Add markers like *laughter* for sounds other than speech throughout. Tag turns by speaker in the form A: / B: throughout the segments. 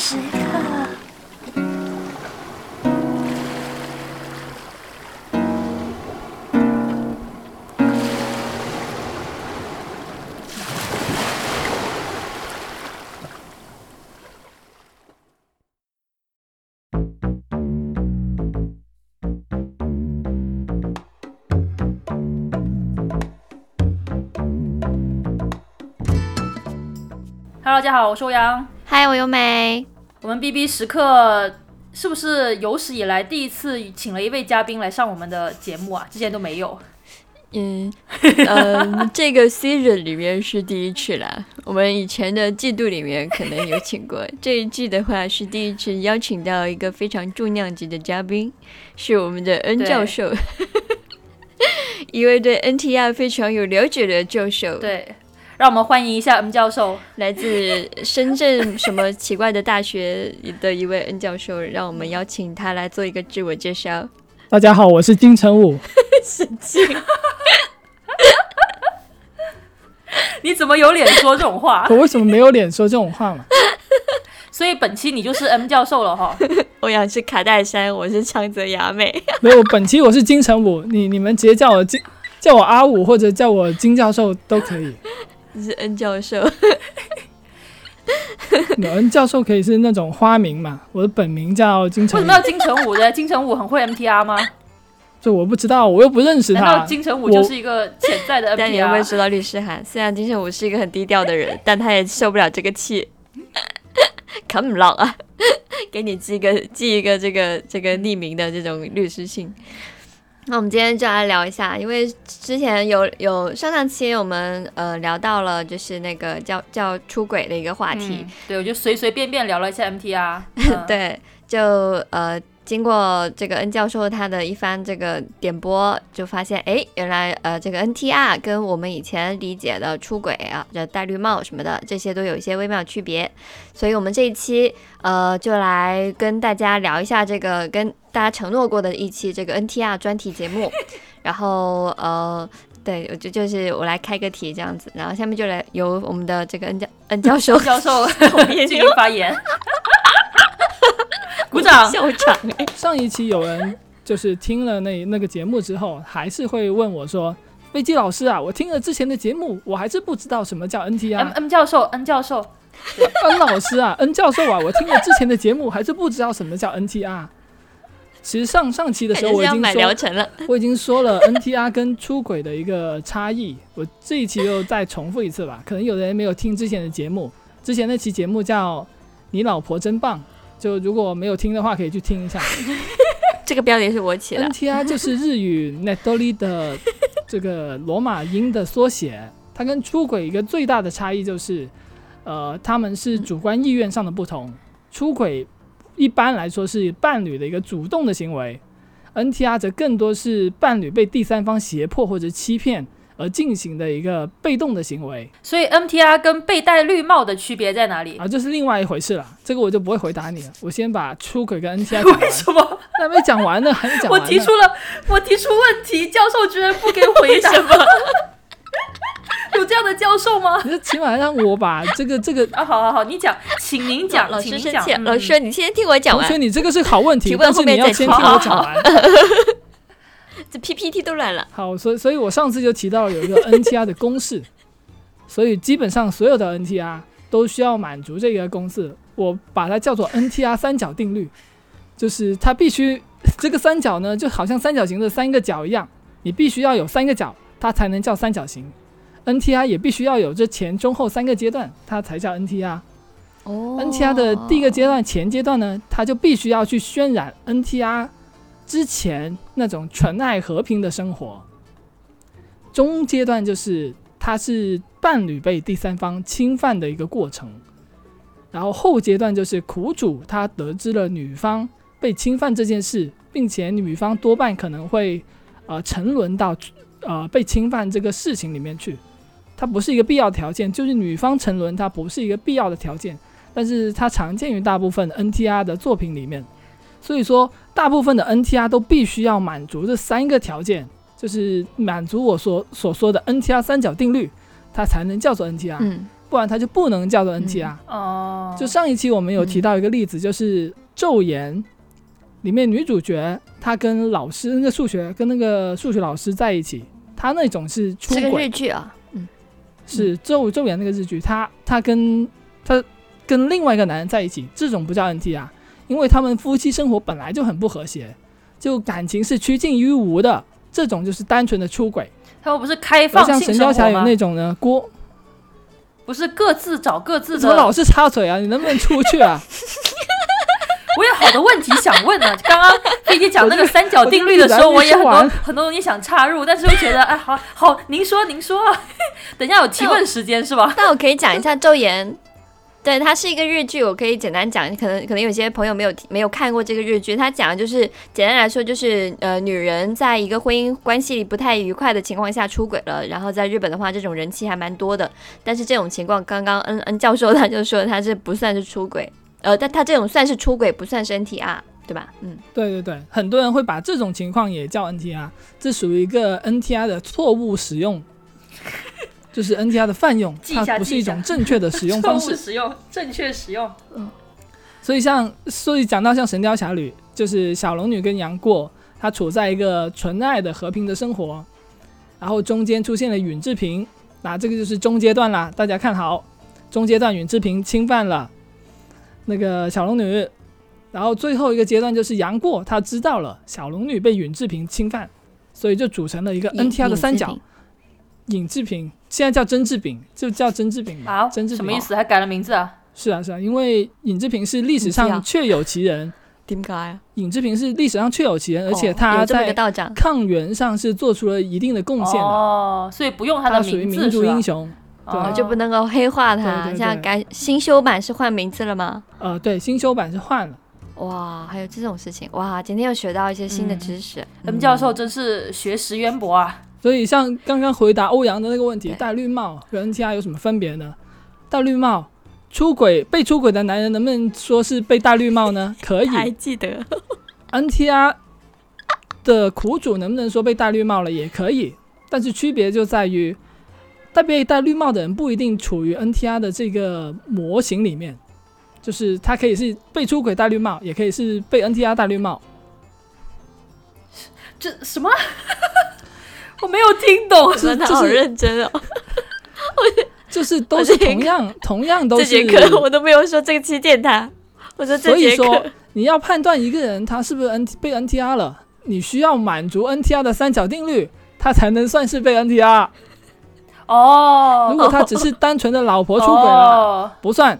A: 时刻。
B: Hello，大家好，我是欧阳。
A: 嗨，我优美。
B: 我们 B B 时刻是不是有史以来第一次请了一位嘉宾来上我们的节目啊？之前都没有。
C: 嗯嗯，*laughs* 这个 season 里面是第一次啦。我们以前的季度里面可能有请过，这一季的话是第一次邀请到一个非常重量级的嘉宾，是我们的 N 教授，*laughs* 一位对 NTR 非常有了解的教授。
B: 对，让我们欢迎一下 N 教授，
C: 来自深圳什么奇怪的大学的一位 N 教授，让我们邀请他来做一个自我介绍。
D: 大家好，我是金城武。*laughs*
C: 神经。
B: 你怎么有脸说这种话？*laughs*
D: 我为什么没有脸说这种话嘛？
B: 所以本期你就是 M 教授了哈。*laughs*
C: 欧阳是卡戴珊，我是长泽雅美。
D: 没有，本期我是金城武，你你们直接叫我金，叫我阿武或者叫我金教授都可以。
C: 你是恩教授。*laughs*
D: 有 N 教授可以是那种花名嘛？我的本名叫金城。
B: 为什么要金城武的？*laughs* 金城武很会 MTR 吗？
D: 这我不知道，我又不认识他。
B: 难道金城武就是一个潜在的 MTR？
C: 但你有没有收到律师函？虽然金城武是一个很低调的人，*laughs* 但他也受不了这个气。Come along 啊，给你寄一个寄一个这个这个匿名的这种律师信。那我们今天就来聊一下，因为之前有有上上期我们呃聊到了就是那个叫叫出轨的一个话题，
B: 嗯、对我就随随便便聊了一下 MTR，*laughs*
C: 嗯、对，就呃。经过这个 N 教授他的一番这个点播，就发现哎，原来呃这个 NTR 跟我们以前理解的出轨啊，这戴绿帽什么的，这些都有一些微妙区别。所以我们这一期呃就来跟大家聊一下这个跟大家承诺过的一期这个 NTR 专题节目。*laughs* 然后呃对，我就就是我来开个题这样子，然后下面就来由我们的这个 N 教 *laughs* N 教授
B: 教授 *laughs* 进行发言。鼓掌！
C: 校长、欸，
D: 上一期有人就是听了那那个节目之后，还是会问我说：“飞机老师啊，我听了之前的节目，我还是不知道什么叫 NTR。
B: ”M M 教授，N 教授
D: ，N 老师啊，N 教授啊，我听了之前的节目，还是不知道什么叫 NTR。其实上上期的时候 *laughs* 我已经
C: 说
D: 了，我已经说了 NTR 跟出轨的一个差异。我这一期又再重复一次吧，可能有的人没有听之前的节目，之前那期节目叫“你老婆真棒”。就如果没有听的话，可以去听一下。*laughs*
C: 这个标题是我起的。
D: NTR 就是日语 Netoli 的 *laughs* 这个罗马音的缩写。它跟出轨一个最大的差异就是，呃，他们是主观意愿上的不同。出轨一般来说是伴侣的一个主动的行为，NTR 则更多是伴侣被第三方胁迫或者欺骗。而进行的一个被动的行为，
B: 所以 NTR 跟被戴绿帽的区别在哪里
D: 啊？这是另外一回事了，这个我就不会回答你了。我先把出轨跟 NTR
B: 为什么
D: 还没讲完呢？还没讲完
B: 我提出了，我提出问题，教授居然不给回答，*laughs* 有这样的教授吗？*laughs*
D: 你起码让我把这个这个
B: 啊，*laughs* 好好好，你讲，请您讲，
C: 老师生
B: 气，
C: 老师你先听我讲完。
D: 同学，你这个是好问题，
C: 但是你
D: 要先听我讲完。*laughs*
C: 这 PPT 都乱了。
D: 好，所以所以我上次就提到有一个 NTR 的公式，所以基本上所有的 NTR 都需要满足这个公式，我把它叫做 NTR 三角定律，就是它必须这个三角呢，就好像三角形的三个角一样，你必须要有三个角，它才能叫三角形。NTR 也必须要有这前中后三个阶段，它才叫 NTR。
C: 哦
D: ，NTR 的第一个阶段前阶段呢，它就必须要去渲染 NTR。之前那种纯爱和平的生活，中阶段就是它是伴侣被第三方侵犯的一个过程，然后后阶段就是苦主他得知了女方被侵犯这件事，并且女方多半可能会呃沉沦到呃被侵犯这个事情里面去，它不是一个必要条件，就是女方沉沦它不是一个必要的条件，但是它常见于大部分 NTR 的作品里面。所以说，大部分的 NTR 都必须要满足这三个条件，就是满足我所所说的 NTR 三角定律，它才能叫做 NTR。
C: 嗯，
D: 不然它就不能叫做 NTR。
B: 哦，
D: 就上一期我们有提到一个例子，就是《昼颜》里面女主角她跟老师那个数学跟那个数学老师在一起，她那种是出
C: 是个日
D: 轨，
C: 剧啊，
D: 是周周元那个日剧，他他跟他跟另外一个男人在一起，这种不叫 NT 啊因为他们夫妻生活本来就很不和谐，就感情是趋近于无的，这种就是单纯的出轨。
B: 他们不是开
D: 而
B: 放性
D: 像神雕侠侣？那种呢，郭
B: 不是各自找各自的。
D: 怎么老是插嘴啊？你能不能出去啊？*laughs*
B: 我有好多问题想问呢。刚刚飞姐讲那个三角定律的时候，
D: 我
B: 我也很多很多东西想插入，但是又觉得哎，好好，您说您说，等一下有提问时间是吧？
C: 那我可以讲一下《昼颜》，对，它是一个日剧，我可以简单讲，可能可能有些朋友没有没有看过这个日剧，它讲的就是简单来说就是呃，女人在一个婚姻关系里不太愉快的情况下出轨了，然后在日本的话，这种人气还蛮多的，但是这种情况，刚刚恩恩教授他就说他是不算是出轨，呃，但他这种算是出轨，不算是 NTR，对吧？嗯，
D: 对对对，很多人会把这种情况也叫 NTR，这属于一个 NTR 的错误使用，*laughs* 就是 NTR 的泛用，它不是一种正确的使用方式。
B: 误使用，正确使用。
D: 嗯所以像，所以讲到像《神雕侠侣》，就是小龙女跟杨过，她处在一个纯爱的和平的生活，然后中间出现了允志平，那这个就是中阶段啦，大家看好，中阶段允志平侵犯了那个小龙女，然后最后一个阶段就是杨过他知道了小龙女被尹志平侵犯，所以就组成了一个 NTR 的三角
C: 尹志平，
D: 现在叫甄志炳，就叫甄志炳吧，
B: 啊，
D: 甄志炳
B: 什么意思？还改了名字啊？
D: 是啊是啊，因为尹志平是历史上确有其人。
C: 点解啊？
D: 尹志平是历史上确有其人，而且
C: 哦
D: 他在，抗元上是做出了一定的贡献的，
B: 哦，所以不用他的
D: 他属于
B: 名字是吧
D: 民族英？雄。对
B: 哦
C: 就不能够黑化他。
D: 对对对
C: 现在改新修版是换名字了吗？
D: 呃，对，新修版是换了。
C: 哇，还有这种事情哇！今天又学到一些新的知识。
B: M 教授真是学识渊博啊！
D: 所以像刚刚回答欧阳的那个问题，戴绿帽和 NTR 有什么分别呢？戴绿帽出轨被出轨的男人能不能说是被戴绿帽呢？可以。*laughs*
C: 还记得 *laughs*
D: NTR 的苦主能不能说被戴绿帽了？也可以，但是区别就在于，戴被戴绿帽的人不一定处于 NTR 的这个模型里面，就是他可以是被出轨戴绿帽，也可以是被 NTR 戴绿帽。
B: 这什么？*laughs* 我没有听懂。
D: 这
C: 真的好认真哦！*laughs*
D: 就是都是同样 *laughs* 同样都
C: 这
D: 是
C: 节课我都没有说这个期电他，我说这
D: 所以说
C: 节课，
D: 你要判断一个人他是不是 N 被 NTR 了，你需要满足 NTR 的三角定律，他才能算是被 NTR。
B: 哦，
D: 如果他只是单纯的老婆出轨了，
B: 哦
D: 不算。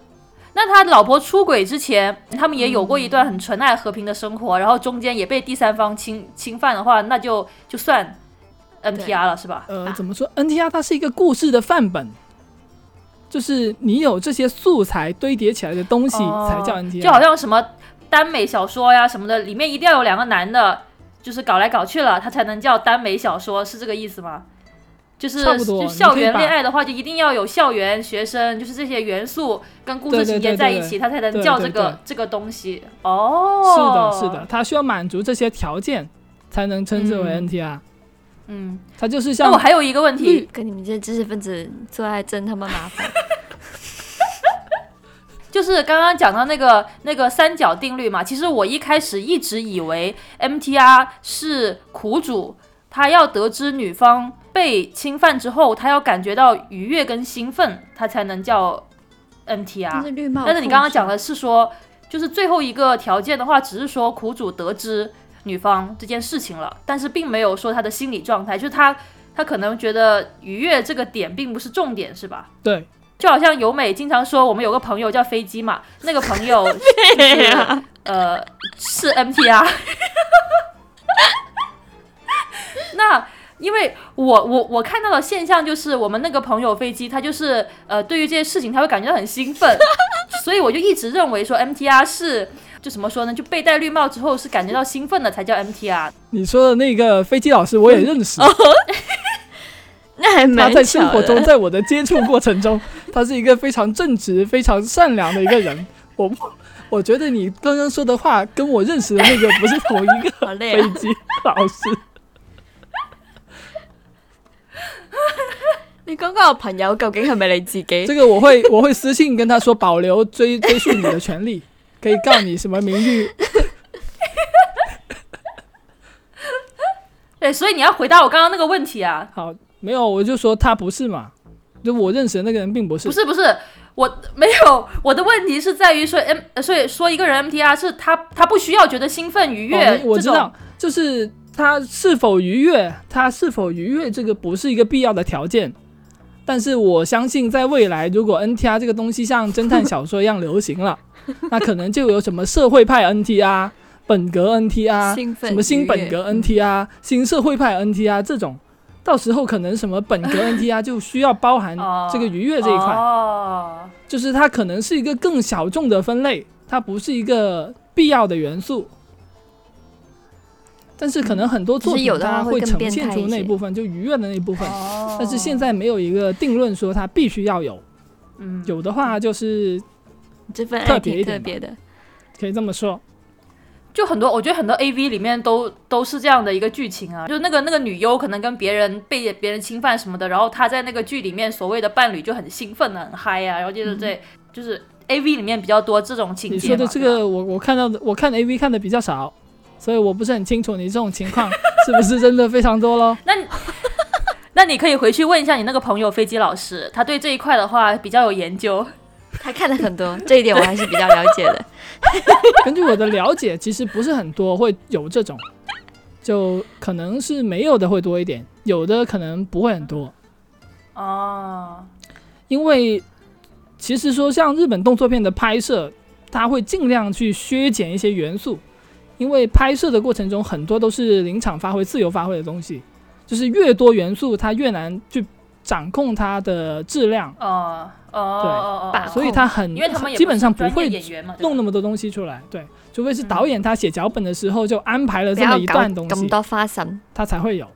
B: 那他老婆出轨之前，他们也有过一段很纯爱和平的生活，然后中间也被第三方侵侵犯的话，那就就算 NTR 了，是吧？
D: 呃，怎么说？NTR 它是一个故事的范本，就是你有这些素材堆叠起来的东西
B: 哦
D: 才叫 NTR。
B: 就好像什么耽美小说呀什么的，里面一定要有两个男的，就是搞来搞去了，他才能叫耽美小说，是这个意思吗？就是就校园恋爱的话，就一定要有校园学生，就是这些元素跟故事情节
D: 对对对
B: 在一起，它才能叫这个
D: 对对
B: 这个东西。哦，
D: 是的，是的，，它需要满足这些条件才能称之为
B: 嗯
D: NTR。
B: 嗯。
D: 它就是像
B: 那我还有一个问题，
C: 跟你们这些知识分子做爱真他妈麻烦。*laughs*
B: 就是刚刚讲到那个那个三角定律嘛，其实我一开始一直以为 MTR 是苦主，他要得知女方被侵犯之后，他要感觉到愉悦跟兴奋，他才能叫
C: 但
B: MTR。
C: 是，
B: 但是你刚刚讲的是说，就是最后一个条件的话，只是说苦主得知女方这件事情了，但是并没有说他的心理状态，就是他他可能觉得愉悦这个点并不是重点，是吧？
D: 对，
B: 就好像由美经常说，我们有个朋友叫飞机嘛，*laughs* 那个朋友就是呃是 MTR。*laughs* 那因为我我我看到的现象就是，我们那个朋友飞机，他就是呃对于这些事情他会感觉到很兴奋，*laughs* 所以我就一直认为说 MTR 是就怎么说呢，就被戴绿帽之后是感觉到兴奋的才叫 MTR。
D: 你说的那个飞机老师，我也认识。*laughs*
C: 那还
D: 他
C: 蛮他
D: 在生活中，在我的接触过程中，*laughs* 他是一个非常正直、非常善良的一个人。我，我觉得你刚刚说的话跟我认识的那个不是同一个！飞机老师。
C: 你嗰個朋友究竟系咪你自己？
D: 这个我会 *laughs* 我会私信跟他说，保留追追溯你的权利，*laughs* 可以告你什么名誉。*laughs*
B: 对，所以你要回答我刚刚那个问题啊。
D: 好，没有，我就说他不是嘛，就我认识的那个人并不是。
B: 不是不是，我没有，我的问题是在于说 M，呃所以说一个人 MTR 是他他不需要觉得兴奋愉悦，
D: 哦我知道，就是他是否愉悦，他是否愉悦，这个不是一个必要的条件。但是我相信，在未来，如果 NTR 这个东西像侦探小说一样流行了，*laughs* 那可能就有什么社会派 NTR、本格 NTR、什么新本格 NTR、新社会派 NTR 这种，到时候可能什么本格 NTR 就需要包含
B: 哦
D: 这个愉悦这一块。
B: 哦，
D: 就是它可能是一个更小众的分类，它不是一个必要的元素。但是可能很多作品它
C: 的话会更
D: 呈现出那部分就愉悦的那部分，
B: 哦。
D: 但是现在没有一个定论说它必须要有，
B: 嗯。
D: 有的话就是
C: 这份
D: 特
C: 爱挺
D: 别
C: 特别的。
D: 可以这么说。
B: 就很多，我觉得很多 A V 里面都都是这样的一个剧情啊，就那个那个女优可能跟别人被别人侵犯什么的，然后她在那个剧里面所谓的伴侣就很兴奋啊，很嗨啊，然后就是这、就是 A V 里面比较多这种情节。
D: 你说的这个我我看到的，我看 A V 看的比较少，所以我不是很清楚你这种情况 *laughs* 是不是真的非常多咯。*laughs*
B: 那你 *laughs* 那你可以回去问一下你那个朋友飞机老师，他对这一块的话比较有研究。
C: 他看了很多，这一点我还是比较了解的。
D: 根据我的了解，其实不是很多会有这种，就可能是没有的会多一点，有的可能不会很多。
B: 哦，
D: 因为其实说像日本动作片的拍摄，它会尽量去削减一些元素，因为拍摄的过程中很多都是临场发挥、自由发挥的东西，就是越多元素，它越难去掌控它的质量，
B: 哦哦哦哦，
D: 所以它很
B: 因为他们
D: 基本上
B: 不
D: 会弄那么多东西出来。对，除非是导演他写脚本的时候就安排了这么一段东西，
C: 咁多花神。
D: 他才会有。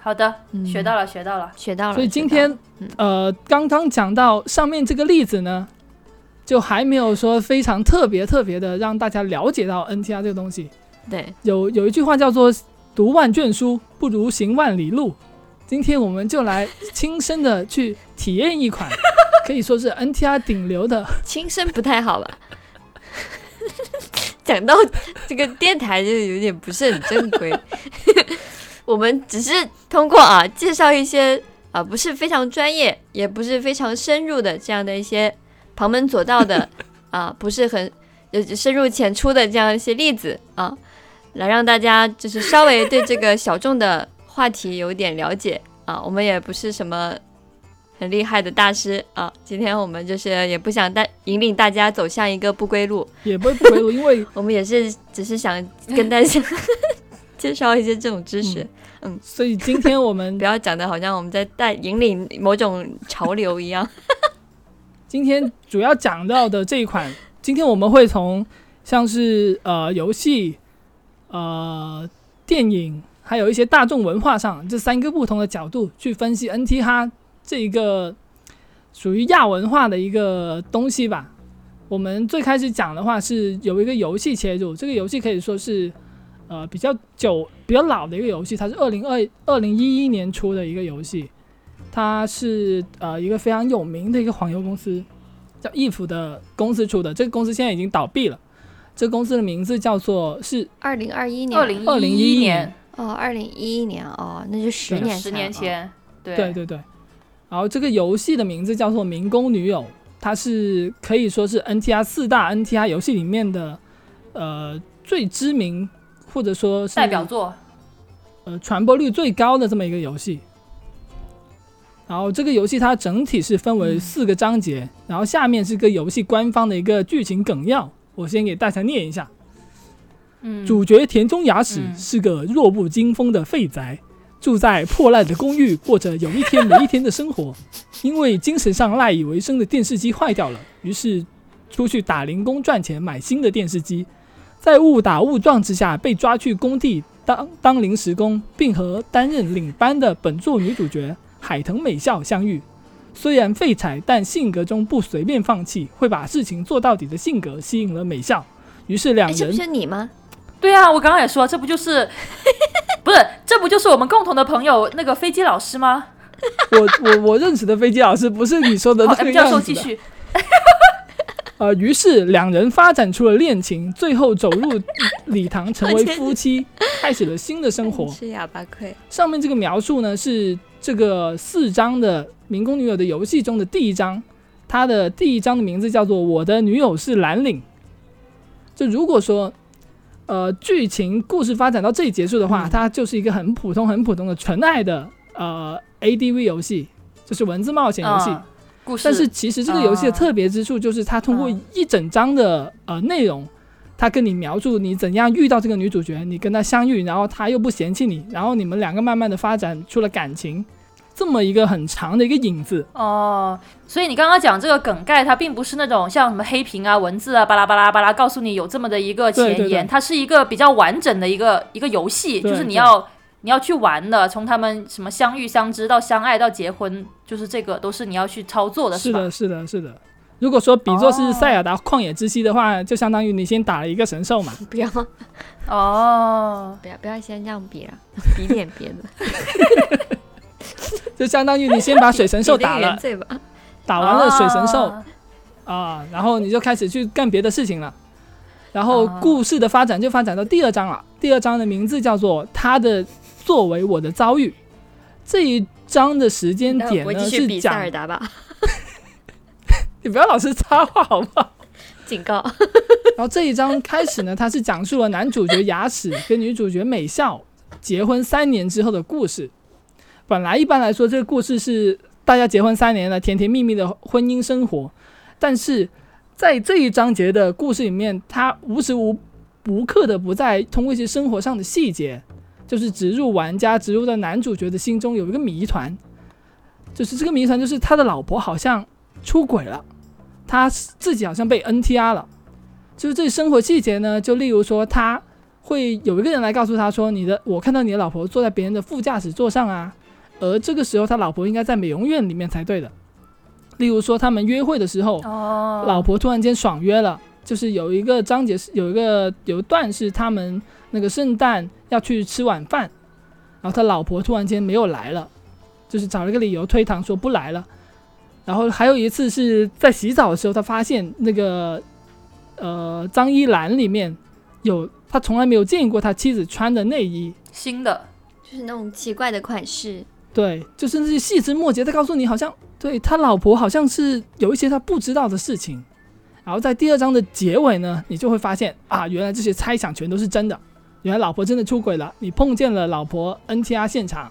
B: 好的，
C: 嗯
B: 学到了，学到了。
C: 学到了。
D: 所以今天呃，刚刚讲到上面这个例子呢，就还没有说非常特别特别的让大家了解到 NTR 这个东西。
C: 对
D: 有有一句话叫做“读万卷书不如行万里路”，今天我们就来亲身的去体验一款 *laughs* 可以说是 NTR 顶流的，*laughs*
C: 轻身不太好吧？*laughs* 讲到这个电台就有点不是很正规。我们只是通过啊介绍一些啊不是非常专业，也不是非常深入的这样的一些旁门左道的 *laughs* 啊不是很呃深入浅出的这样一些例子啊，来让大家就是稍微对这个小众的话题有一点了解啊。我们也不是什么很厉害的大师啊，今天我们就是也不想带引领大家走向一个不归路，
D: 也不会不归路，因为 *laughs*
C: 我们也是只是想跟大家 *laughs* 介绍一些这种知识，嗯
D: 所以今天我们
C: 不要讲的好像我们在带引领某种潮流一样。
D: 今天主要讲到的这一款，今天我们会从像是呃游戏、呃电影，还有一些大众文化上这三个不同的角度去分析 NT 哈这一个属于亚文化的一个东西吧。我们最开始讲的话是有一个游戏切入，这个游戏可以说是呃比较久、比较老的一个游戏，它是二零二二零一一年出的一个游戏。它是呃一个非常有名的一个黄油公司，叫 if 的公司出的。这个公司现在已经倒闭了。这个公司的名字叫做是
C: 二零二一年，
B: 二零
D: 2011
B: 一
D: 年
C: 哦，二零一一年哦，那就十
D: 年
B: 十
C: 年前了
B: 年前，对
D: 对对对。然后这个游戏的名字叫做《民工女友》，它是可以说是 NTR 四大 NTR 游戏里面的呃最知名或者说是
B: 代表作，
D: 呃传播率最高的这么一个游戏。然后这个游戏它整体是分为四个章节，然后下面是个游戏官方的一个剧情梗要，我先给大家念一下。
B: 嗯，
D: 主角田中雅史
B: 嗯
D: 是个弱不禁风的废宅，住在破烂的公寓，过着有一天没一天的生活。*laughs* 因为精神上赖以为生的电视机坏掉了，于是出去打零工赚钱买新的电视机。在误打误撞之下，被抓去工地当当临时工，并和担任领班的本作女主角海藤美孝相遇。虽然废柴，但性格中不随便放弃，会把事情做到底的性格吸引了美孝。于是两
C: 人，这是你吗？
B: 对啊，我刚刚也说，这不就是 *laughs* 不是这不就是我们共同的朋友那个飞机老师吗？*laughs*
D: 我我我认识的飞机老师不是你说的
B: 好
D: 那个
B: ，M 教授
D: 样子的。
B: 继续。*laughs*
D: 呃，于是两人发展出了恋情，最后走入礼堂，成为夫妻，开始了新的生活。
C: 吃哑巴亏。
D: 上面这个描述呢，是这个四章的《民工女友》的游戏中的第一章，它的第一章的名字叫做《我的女友是蓝领》。就如果说，呃，剧情故事发展到这里结束的话，
C: 嗯
D: 它就是一个很普通、很普通的纯爱的呃 ADV 游戏，就是文字冒险游戏。
B: 嗯故事，
D: 但是其实这个游戏的特别之处就是，它通过
B: 嗯
D: 一整章的呃内容，它跟你描述你怎样遇到这个女主角，你跟她相遇，然后她又不嫌弃你，然后你们两个慢慢的发展出了感情，这么一个很长的一个影子。
B: 哦，所以你刚刚讲这个梗概，它并不是那种像什么黑屏啊、文字啊、巴拉巴拉巴拉，告诉你有这么的一个前言，
D: 对对对
B: 它是一个比较完整的一个一个游戏，就是你要你要去玩的，从他们什么相遇、相知到相爱到结婚，就是这个都是你要去操作的，吧？
D: 是的，是的，是的。如果说比作是
B: 哦
D: 塞尔达旷野之息的话，就相当于你先打了一个神兽嘛。*laughs*
C: 不要
B: 哦，
C: 不要不要先这样比了，*laughs* 比点别的。*laughs*
D: 就相当于你先把水神兽打了。打完了水神兽
B: 啊
D: 啊，然后你就开始去干别的事情了。然后
B: 啊
D: 故事的发展就发展到第二章了。第二章的名字叫做《他的作为我的遭遇》。这一章的时间点呢
C: 我继续比塞，尔达吧，
D: 你不要老是插话好不好？
C: 警告。*laughs*
D: 然后这一章开始呢，它是讲述了男主角牙齿跟女主角美笑结婚三年之后的故事。本来一般来说，这个故事是大家结婚三年了，甜甜蜜蜜的婚姻生活，但是在这一章节的故事里面，他无时无无刻的不在通过一些生活上的细节，就是植入玩家植入到男主角的心中有一个谜团，就是这个谜团就是他的老婆好像出轨了，他自己好像被 NTR 了。就是这生活细节呢，就例如说，他会有一个人来告诉他说：“你的，我看到你的老婆坐在别人的副驾驶座上啊。”而这个时候，他老婆应该在美容院里面才对的。例如说，他们约会的时候，
B: 哦，
D: 老婆突然间爽约了，就是有一个章节是有一个有一段是他们那个圣诞要去吃晚饭，然后他老婆突然间没有来了，就是找了个理由推搪说不来了。然后还有一次是在洗澡的时候，他发现那个呃脏衣篮里面有他从来没有见过他妻子穿的内衣，
B: 新的，
C: 就是那种奇怪的款式，
D: 对，就是那些细枝末节，的告诉你好像对他老婆好像是有一些他不知道的事情。然后在第二章的结尾呢，你就会发现啊，原来这些猜想全都是真的，原来老婆真的出轨了，你碰见了老婆 NTR 现场，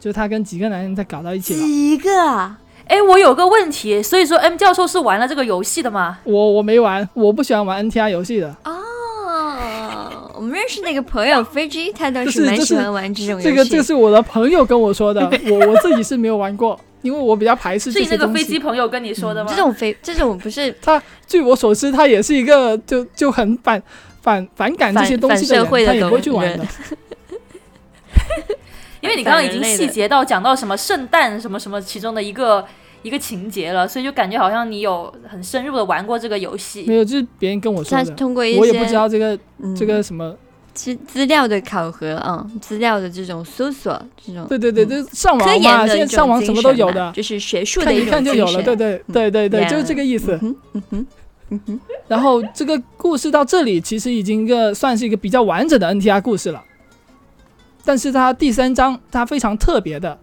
D: 就是他跟几个男人在搞到一起了。
C: 几个啊？
B: 哎，我有个问题，所以说 M 教授是玩了这个游戏的吗？
D: 我我没玩，我不喜欢玩 NTR 游戏的。
C: 哦，我们认识那个朋友飞机，他倒
D: 是
C: 蛮喜欢玩这种游戏。
D: 这个这个是我的朋友跟我说的，*laughs* 我我自己是没有玩过，因为我比较排斥
B: 是你那个
D: 这些东西。
B: 飞机朋友跟你说的吗？
C: 这种飞这种不是
D: 他据我所知，他也是一个就就很反反反感这些东西的人，
C: 反社会的
D: 他也不会去玩的。
B: 因为你刚刚已经细节到讲到什么圣诞什么什么其中的一个一个情节了，所以就感觉好像你有很深入的玩过这个游戏。
D: 没有，就是别人跟我说
C: 他
D: 的，
C: 通过一些
D: 我也不知道这个
C: 嗯
D: 这个什么。
C: 资资料的考核啊，资料的这种搜索，这种
D: 对对对，
C: 嗯
D: 就是上网嘛，现在上网什么都有的，
C: 就是学术的
D: 看一
C: 一种
D: 看就有了。对对对对对，就是这个意思。
C: 嗯哼嗯哼嗯哼，
D: 然后这个故事到这里，其实已经一个算是一个比较完整的 NTR 故事了。但是它第三章它非常特别的，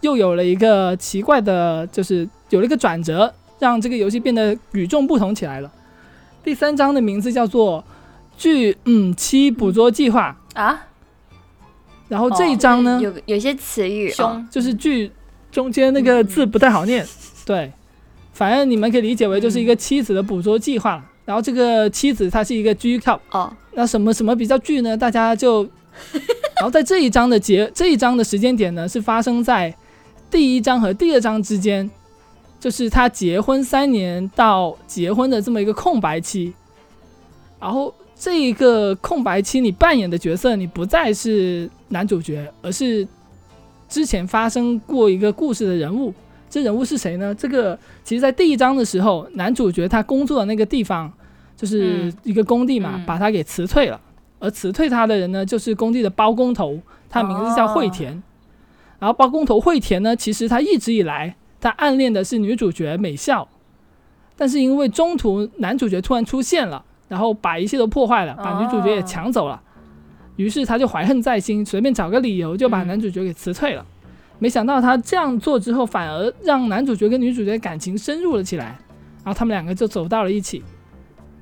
D: 又有了一个奇怪的，就是有了一个转折，让这个游戏变得与众不同起来了。第三章的名字叫做“巨嗯七捕捉计划。
B: 啊，”，
D: 然后这一章呢，
C: 有有些词语啊，
B: 凶
D: 就是巨中间那个字不太好念，对，反正你们可以理解为就是一个妻子的捕捉计划。了。然后这个妻子她是一个 G cup，
C: 哦，
D: 那什么什么比较巨呢？大家就，然后在这一章的结这一章的时间点呢，是发生在第一章和第二章之间，就是他结婚三年到结婚的这么一个空白期。然后这一个空白期，你扮演的角色你不再是男主角，而是之前发生过一个故事的人物。这人物是谁呢？这个其实，在第一章的时候，男主角他工作的那个地方就是
B: 嗯
D: 一个工地嘛，
B: 嗯
D: 把他给辞退了。而辞退他的人呢，就是工地的包工头，他名字叫惠田。然后包工头惠田呢，其实他一直以来他暗恋的是女主角美咲，但是因为中途男主角突然出现了，然后把一切都破坏了，把女主角也抢走了，于是他就怀恨在心，随便找个理由就把
B: 嗯
D: 男主角给辞退了。没想到他这样做之后，反而让男主角跟女主角感情深入了起来，然后他们两个就走到了一起。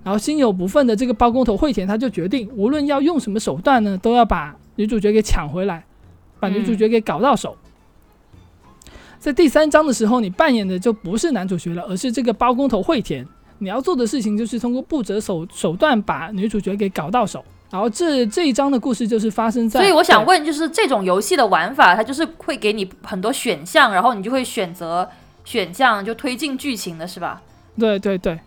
D: 然后心有不忿的这个包工头惠田，他就决定无论要用什么手段呢，都要把女主角给抢回来，把女主角给搞到手。在第三章的时候，你扮演的就不是男主角了，而是这个包工头惠田。你要做的事情就是通过不择手手段把女主角给搞到手。然后这这一章的故事就是发生在，
B: 所以我想问，就是这种游戏的玩法，它就是会给你很多选项，然后你就会选择选项就推进剧情的是吧？
D: 对对对对，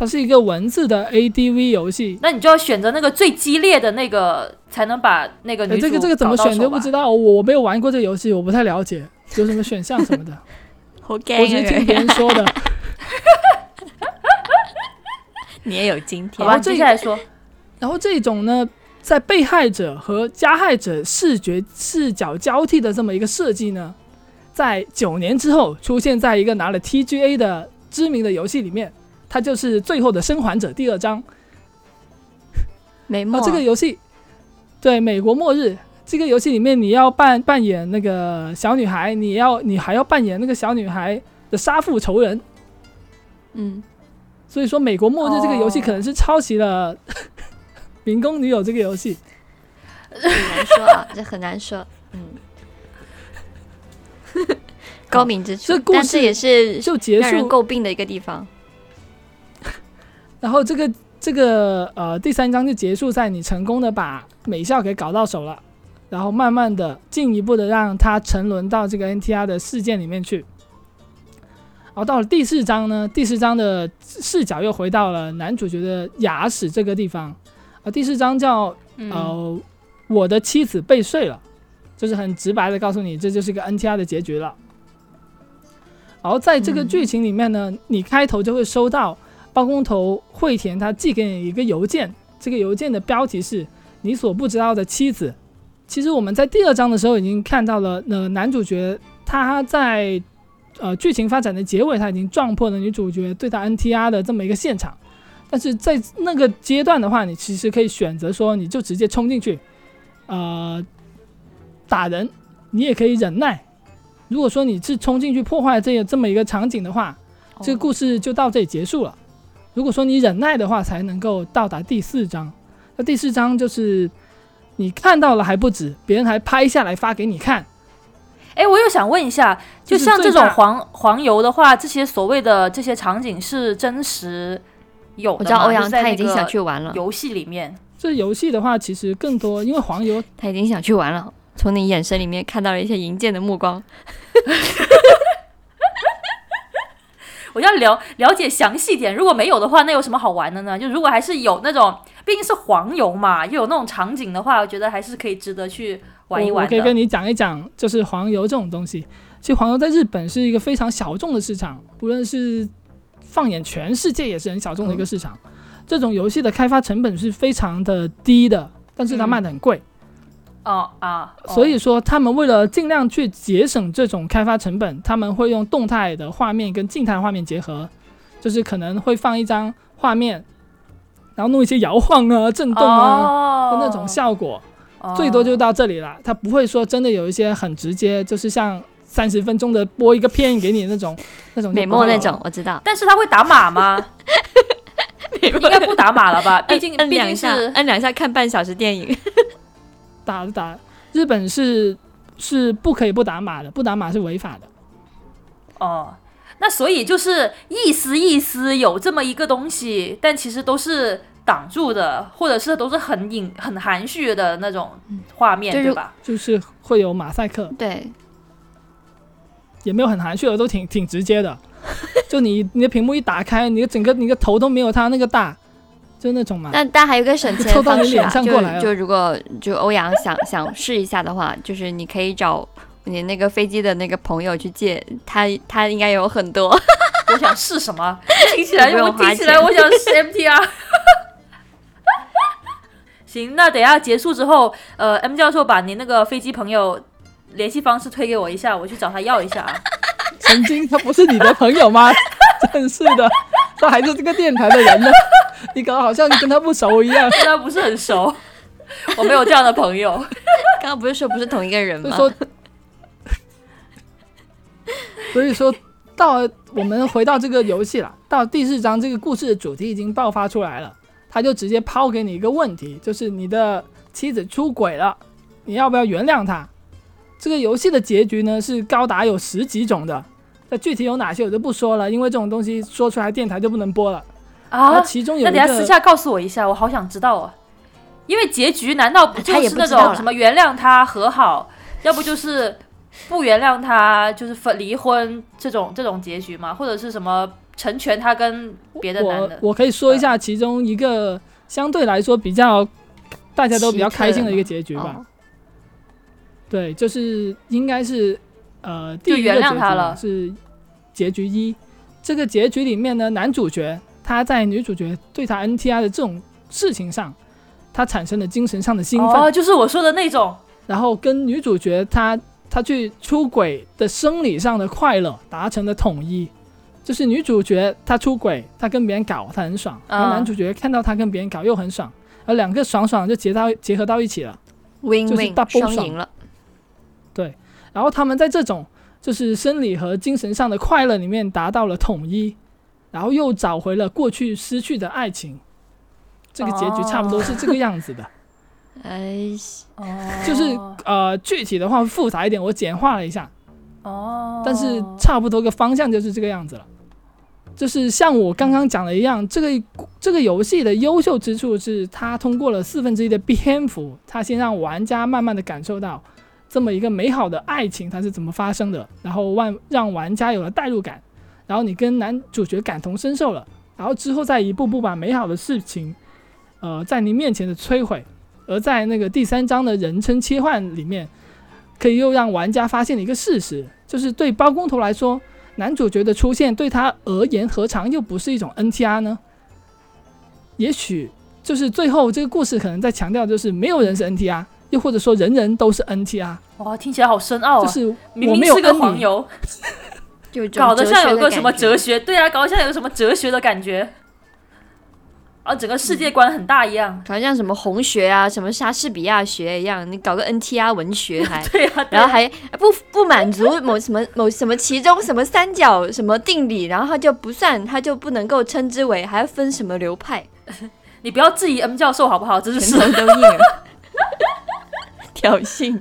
D: 它是一个文字的 ADV 游戏。
B: 那你就要选择那个最激烈的那个，才能把那个女
D: 这个这个怎么选就不知
B: 道。
D: 我我没有玩过这个游戏，我不太了解 *laughs* 有什么选项什么的，*laughs*
C: 好
D: 我只是听别人说的。*laughs*
C: 你也有今天
B: 好吧，
D: 然后这
B: 接下来说，
D: 然后这种呢，在被害者和加害者视觉视角交替的这么一个设计呢，在九年之后出现在一个拿了 TGA 的知名的游戏里面，它就是《最后的生还者》第二章。
C: 美墨、
D: 啊，这个游戏对美国末日这个游戏里面，你要扮扮演那个小女孩，你要你还要扮演那个小女孩的杀父仇人。
C: 嗯，
D: 所以说，美国末日这个游戏
B: 哦
D: 可能是抄袭了《*laughs* 民工女友》这个游戏。
C: 很难说啊，这很难说。嗯，高明之处
D: 这，故事
C: 但这也是
D: 就结
C: 人
D: 束，
C: 诟病的一个地方。
D: 然后这个这个呃第三章就结束在你成功的把美校给搞到手了，然后慢慢的进一步的让他沉沦到这个 NTR 的事件里面去。然后到了第四章呢，第四章的视角又回到了男主角的牙齿这个地方，啊，第四章叫
B: 嗯，
D: 呃，我的妻子被睡了，就是很直白的告诉你，这就是一个 NTR 的结局了。然后在这个剧情里面呢，你开头就会收到包工头惠田他寄给你一个邮件，这个邮件的标题是“你所不知道的妻子”。其实我们在第二章的时候已经看到了，呃，男主角他在呃剧情发展的结尾，他已经撞破了女主角对他 NTR 的这么一个现场。但是在那个阶段的话，你其实可以选择说，你就直接冲进去，呃，打人，你也可以忍耐。如果说你是冲进去破坏这个这么一个场景的话，这个故事就到这里结束了。如果说你忍耐的话，才能够到达第四章。那第四章就是你看到了还不止，别人还拍下来发给你看。
B: 哎，我又想问一下，就
D: 就是
B: 像这种黄黄油的话，这些所谓的这些场景是真实有的？
C: 我知道欧阳
B: 在
C: 他已经想去玩了，
B: 游戏里面。
D: 这游戏的话，其实更多，因为黄油
C: 他已经想去玩了。从你眼神里面看到了一些银剑的目光。*laughs*
B: 我要了了解详细点，如果没有的话，那有什么好玩的呢？就如果还是有那种，毕竟是黄油嘛，又有那种场景的话，我觉得还是可以值得去玩一玩
D: 我我可以跟。你讲一讲，就是黄油这种东西。其实黄油在日本是一个非常小众的市场，无论是放眼全世界也是很小众的一个市场。这种游戏的开发成本是非常的低的，但是它
B: 嗯
D: 卖的很贵。
B: 哦啊，哦
D: 所以说，他们为了尽量去节省这种开发成本，他们会用动态的画面跟静态画面结合，就是可能会放一张画面，然后弄一些摇晃啊、震动啊、
B: 哦
D: 的那种效果，
B: 哦
D: 最多就到这里了。它不会说真的有一些很直接，就是像三十分钟的播一个片给你那种 *laughs* 那种就
C: 美墨那种，我知道。
B: 但是他会打码吗？*laughs* 应该不打码了吧？毕竟毕竟
C: 摁两下，
B: 是
C: 摁两下看半小时电影。
D: 打打。日本是是不可以不打码的，不打码是违法的。
B: 哦，那所以就是意思意思有这么一个东西，但其实都是挡住的，或者是都是很隐很含蓄的那种画面，
C: 就是
B: 对吧？
D: 就是会有马赛克，
C: 对，
D: 也没有很含蓄的，都挺挺直接的。就你你的屏幕一打开，你的整个你的头都没有他那个大，就那种嘛。
C: 但但还有个省钱 *laughs*
D: 凑到你脸
C: 的方式啊，就
D: 上过来
C: 就如果就欧阳想想试一下的话，就是你可以找你那个飞机的那个朋友去借，他他应该有很多。*laughs*
B: 我想试什么？*laughs* 听起来我听起来我想试 MTR。行，那等下结束之后，呃，M 教授把您那个飞机朋友联系方式推给我一下，我去找他要一下啊。
D: 曾经他不是你的朋友吗？真是的，他还是这个电台的人呢。*laughs* 你搞得好像你跟他不熟一样。
B: 跟他不是很熟，我没有这样的朋友。*laughs*
C: 刚刚不是说不是同一个人吗？
D: 所以说，所以说到我们回到这个游戏了，到第四章这个故事的主题已经爆发出来了，他就直接抛给你一个问题，就是你的妻子出轨了，你要不要原谅她？这个游戏的结局呢是高达有十几种的，那具体有哪些我就不说了，因为这种东西说出来电台就不能播了。
B: 啊
D: 后，其中有
B: 那
D: 一个
B: 等下私下告诉我一下，我好想知道哦。因为结局难道不就是那种什么原谅他和好，要不就是不原谅他就是分离婚这种这种结局吗？或者是什么成全他跟别的男的？
D: 我我可以说一下其中一个相对来说比较大家都比较开心的一个结局吧。
C: 哦
D: 对，就是应该是呃第
B: 就原
D: 一个结局
B: 谅他了
D: 是结局一。这个结局里面呢，男主角他在女主角对他 NTR 的这种事情上，他产生了精神上的兴奋，
B: 哦，就是我说的那种。
D: 然后跟女主角她她去出轨的生理上的快乐达成了统一。就是女主角她出轨，她跟别人搞，她很爽；然后
B: 嗯
D: 男主角看到她跟别人搞又很爽，而两个爽爽就结到结合到一起了。
C: ，win
D: 就是
C: win 双赢了。
D: 然后他们在这种就是生理和精神上的快乐里面达到了统一，然后又找回了过去失去的爱情。这个结局差不多是这个样子的，
C: 哎，
B: 哦，
D: 就是呃具体的话复杂一点，我简化了一下，
B: 哦，
D: 但是差不多个方向就是这个样子了。就是像我刚刚讲的一样，这个这个游戏的优秀之处是它通过了四分之一的篇幅，它先让玩家慢慢的感受到这么一个美好的爱情它是怎么发生的，然后万让玩家有了代入感，然后你跟男主角感同身受了，然后之后再一步步把美好的事情，呃，在你面前的摧毁，而在那个第三章的人称切换里面，可以又让玩家发现了一个事实，就是对包工头来说，男主角的出现对他而言何尝又不是一种 NTR 呢？也许就是最后这个故事可能在强调，就是没有人是 NTR，又或者说人人都是 NTR，
B: 哇，听起来好深奥啊！
D: 就是
B: 明
D: 我没有
B: 明是个，黄油，
C: 就
B: 搞得像有个什么哲学，对啊，搞得像有个什么哲学的感觉，啊，整个世界观很大一样。
C: 好像什么红学啊，什么莎士比亚学一样，你搞个 NTR 文学 *laughs* 还
B: 对啊，对啊。
C: 然后还不不满足某什么某什么其中什么三角什么定理，然后它就不算，它就不能够称之为，还要分什么流派，*laughs*
B: 你不要质疑 M 教授好不好？这是
C: 全头都硬了，挑衅。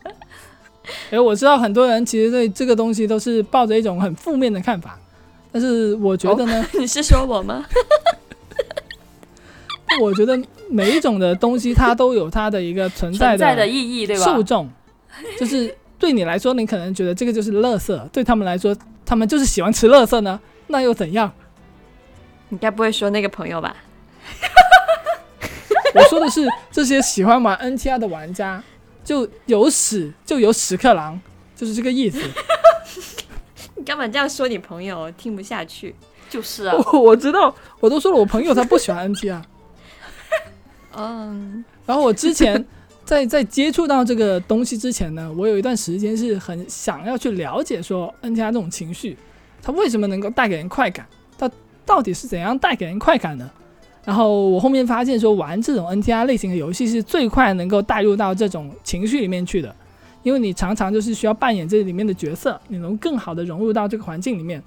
C: *laughs*
D: 哎，我知道很多人其实对这个东西都是抱着一种很负面的看法，但是我觉得呢，*laughs*
C: 你是说我吗？*laughs*
D: 我觉得每一种的东西它都有它的一个存在
B: 存在的意义，对吧？
D: 受众，就是对你来说，你可能觉得这个就是垃圾，对他们来说，他们就是喜欢吃垃圾呢，那又怎样？
C: 你该不会说那个朋友吧？
D: 我说的是这些喜欢玩 NTR 的玩家，就有屎就有屎壳郎，就是这个意思。*laughs*
C: 你干嘛这样说你朋友？听不下去。
B: 就是啊，
D: 我我知道，我都说了，我朋友他不喜欢 NTR，*laughs*
C: 嗯，
D: 然后我之前在在接触到这个东西之前呢，我有一段时间是很想要去了解说 NTR 这种情绪，它为什么能够带给人快感，它到底是怎样带给人快感的？然后我后面发现说，玩这种 NTR 类型的游戏是最快能够带入到这种情绪里面去的，因为你常常就是需要扮演这里面的角色，你能更好的融入到这个环境里面。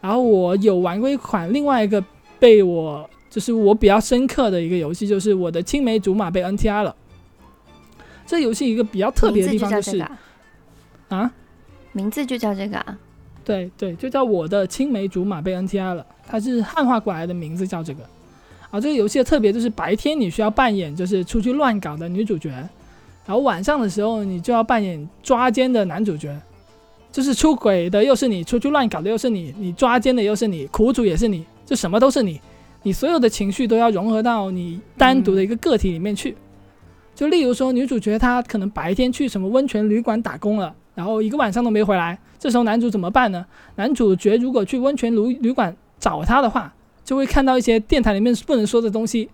D: 然后我有玩过一款另外一个被我就是我比较深刻的一个游戏，就是我的青梅竹马被 NTR 了。这游戏一个比较特别的地方就是
C: 啊，名字就叫这个啊。
D: 对对，就叫我的青梅竹马被 NTR 了，它是汉化过来的名字叫这个。啊，这个游戏的特别就是白天你需要扮演就是出去乱搞的女主角，然后晚上的时候你就要扮演抓奸的男主角，就是出轨的又是你，出去乱搞的又是你，你抓奸的又是你，苦主也是你，就什么都是你，你所有的情绪都要融合到你单独的一个个体里面去。就例如说，女主角她可能白天去什么温泉旅馆打工了，然后一个晚上都没回来，这时候男主怎么办呢？男主角如果去温泉旅旅馆找她的话，就会看到一些电台里面不能说的东西，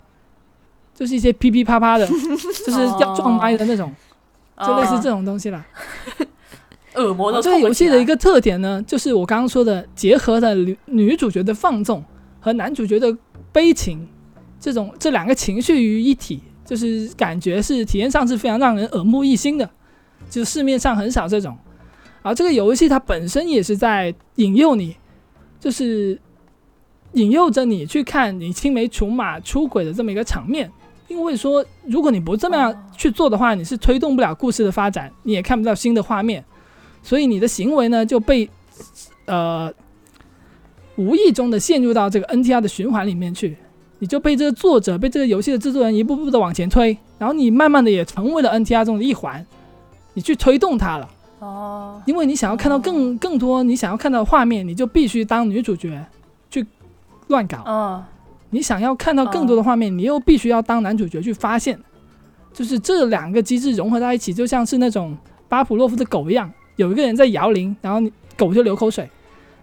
D: 就是一些噼噼啪啪的，*laughs* 就是要撞麦的那种。就类似这
B: 种
D: 种东西啦。*laughs*
B: 恶魔的
D: 这个游戏的一
B: 个
D: 个特点呢，就是我刚刚说的，结合了女女主角的放纵和男主角的悲情，这种这两个情绪于一体，就是感觉是体验上是非常让人耳目一新的，就市面上很少这种。而这个游戏它本身也是在引诱你，就是引诱着你去看你青梅竹马出轨的这么一个场面。因为说，如果你不这么样去做的话，你是推动不了故事的发展，你也看不到新的画面。所以你的行为呢就被呃无意中的陷入到这个 NTR 的循环里面去，你就被这个作者、被这个游戏的制作人一步步的往前推，然后你慢慢的也成为了 NTR 中的一环，你去推动它了。
B: 哦，
D: 因为你想要看到更更多你想要看到的画面，你就必须当女主角去乱搞。
B: 嗯，
D: 你想要看到更多的画面，你又必须要当男主角去发现。就是这两个机制融合在一起，就像是那种巴甫洛夫的狗一样，有一个人在摇铃，然后你狗就流口水，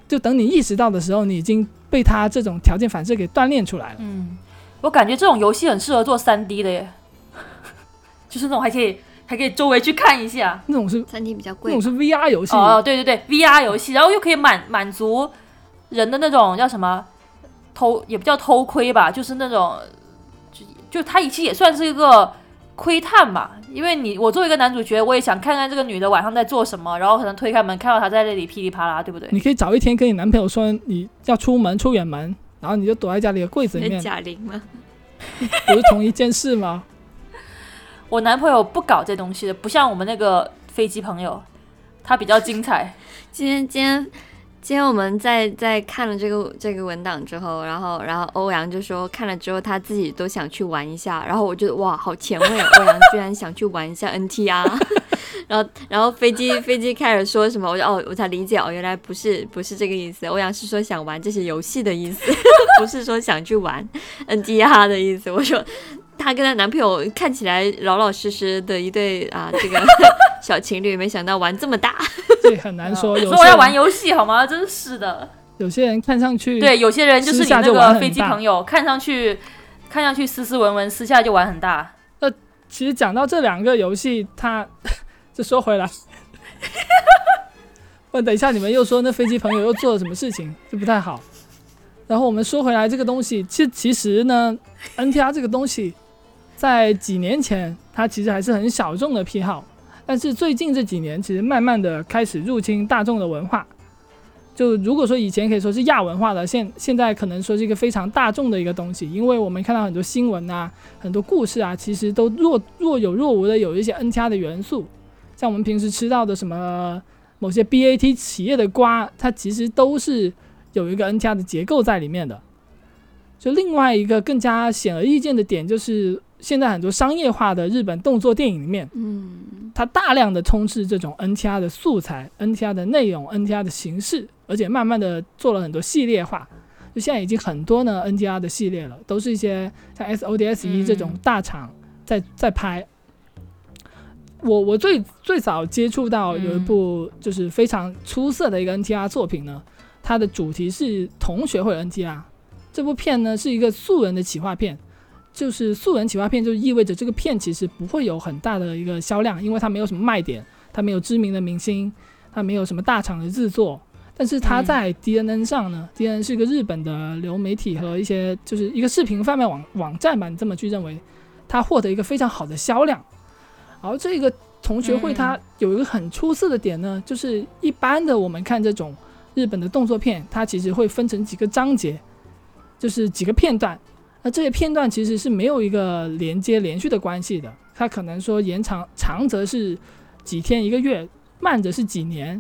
D: 就等你意识到的时候，你已经被他这种条件反射给锻炼出来了。
B: 嗯，我感觉这种游戏很适合做三 D 的耶，*laughs* 就是那种还可以还可以周围去看一下。
D: 那种是
C: 三 D 比较贵
D: 那种，是 VR 游戏，
B: 哦，对对对，VR 游戏，然后又可以满满足人的那种叫什么偷，也不叫偷窥吧，就是那种就就他其实也算是一个窥探吧，因为你我作为一个男主角，我也想看看这个女的晚上在做什么，然后可能推开门看到她在那里噼里啪啦，对不对？
D: 你可以早一天跟你男朋友说你要出门出远门，然后你就躲在家里的柜子里面，
C: 贾玲吗？
D: 不是同一件事吗？
B: 我男朋友不搞这东西的，不像我们那个飞机朋友，他比较精彩。
C: 今天今天今天我们在在看了这个这个文档之后，然后然后欧阳就说看了之后他自己都想去玩一下，然后我觉得哇好前卫，欧阳居然想去玩一下 *laughs* NTR，然后然后飞机飞机开始说什么，我就哦我才理解哦原来不是不是这个意思，欧阳是说想玩这些游戏的意思，不是说想去玩 NTR 的意思，我说。她跟她男朋友看起来老老实实的一对啊，这个小情侣，没想到玩这么大。
D: 这很难说。*laughs* 有
B: 说我要玩游戏好吗？真是的。
D: 有些人看上去
B: 对，有些人就是
D: 私
B: 你那个飞机朋友，看上去看上去斯斯文文，私下就玩很大。
D: 那其实讲到这两个游戏，它就说回来，*laughs* 不然等一下你们又说那飞机朋友又做了什么事情，就不太好。然后我们说回来这个东西，其实其实呢，NTR 这个东西，在几年前它其实还是很小众的癖好，但是最近这几年其实慢慢的开始入侵大众的文化。就如果说以前可以说是亚文化的，现现在可能说是一个非常大众的一个东西，因为我们看到很多新闻啊，很多故事啊，其实都若若有若无的有一些 N 加的元素，像我们平时吃到的什么某些 BAT 企业的瓜，它其实都是有一个 N 加的结构在里面的。就另外一个更加显而易见的点，就是现在很多商业化的日本动作电影里面，
C: 嗯，
D: 它大量的充斥这种 NTR 的素材、NTR 的内容、NTR 的形式，而且慢慢的做了很多系列化。就现在已经很多呢 NTR 的系列了，都是一些像 SODS 一
B: 嗯
D: 这种大厂在在拍。我我最最早接触到有一部就是非常出色的一个 NTR 作品呢，它的主题是同学会 NTR。这部片呢是一个素人的企划片，就是素人企划片，就意味着这个片其实不会有很大的一个销量，因为它没有什么卖点，它没有知名的明星，它没有什么大厂的制作。但是它在 DNN 上呢、d n n 是一个日本的流媒体和一些就是一个视频贩卖网网站吧，你这么去认为，它获得一个非常好的销量。而这个同学会它有一个很出色的点呢，就是一般的我们看这种日本的动作片，它其实会分成几个章节，就是几个片段。那这些片段其实是没有一个连接连续的关系的，它可能说延长长则是几天一个月，慢则是几年。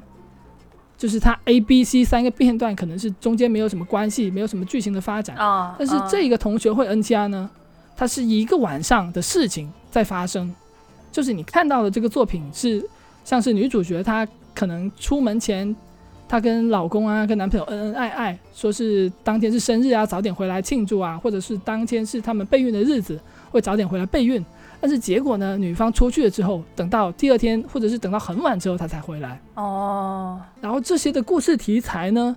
D: 就是它 A、B、C 三个片段可能是中间没有什么关系，没有什么剧情的发展。
B: 啊，
D: 但是
B: 啊
D: 这个同学会 NTR 呢，它是一个晚上的事情在发生，就是你看到的这个作品是像是女主角她可能出门前，她跟老公啊跟男朋友恩恩爱爱，说是当天是生日啊，早点回来庆祝啊，或者是当天是他们备孕的日子，会早点回来备孕。但是结果呢，女方出去了之后，等到第二天或者是等到很晚之后，她才回来。
B: 哦，
D: 然后这些的故事题材呢，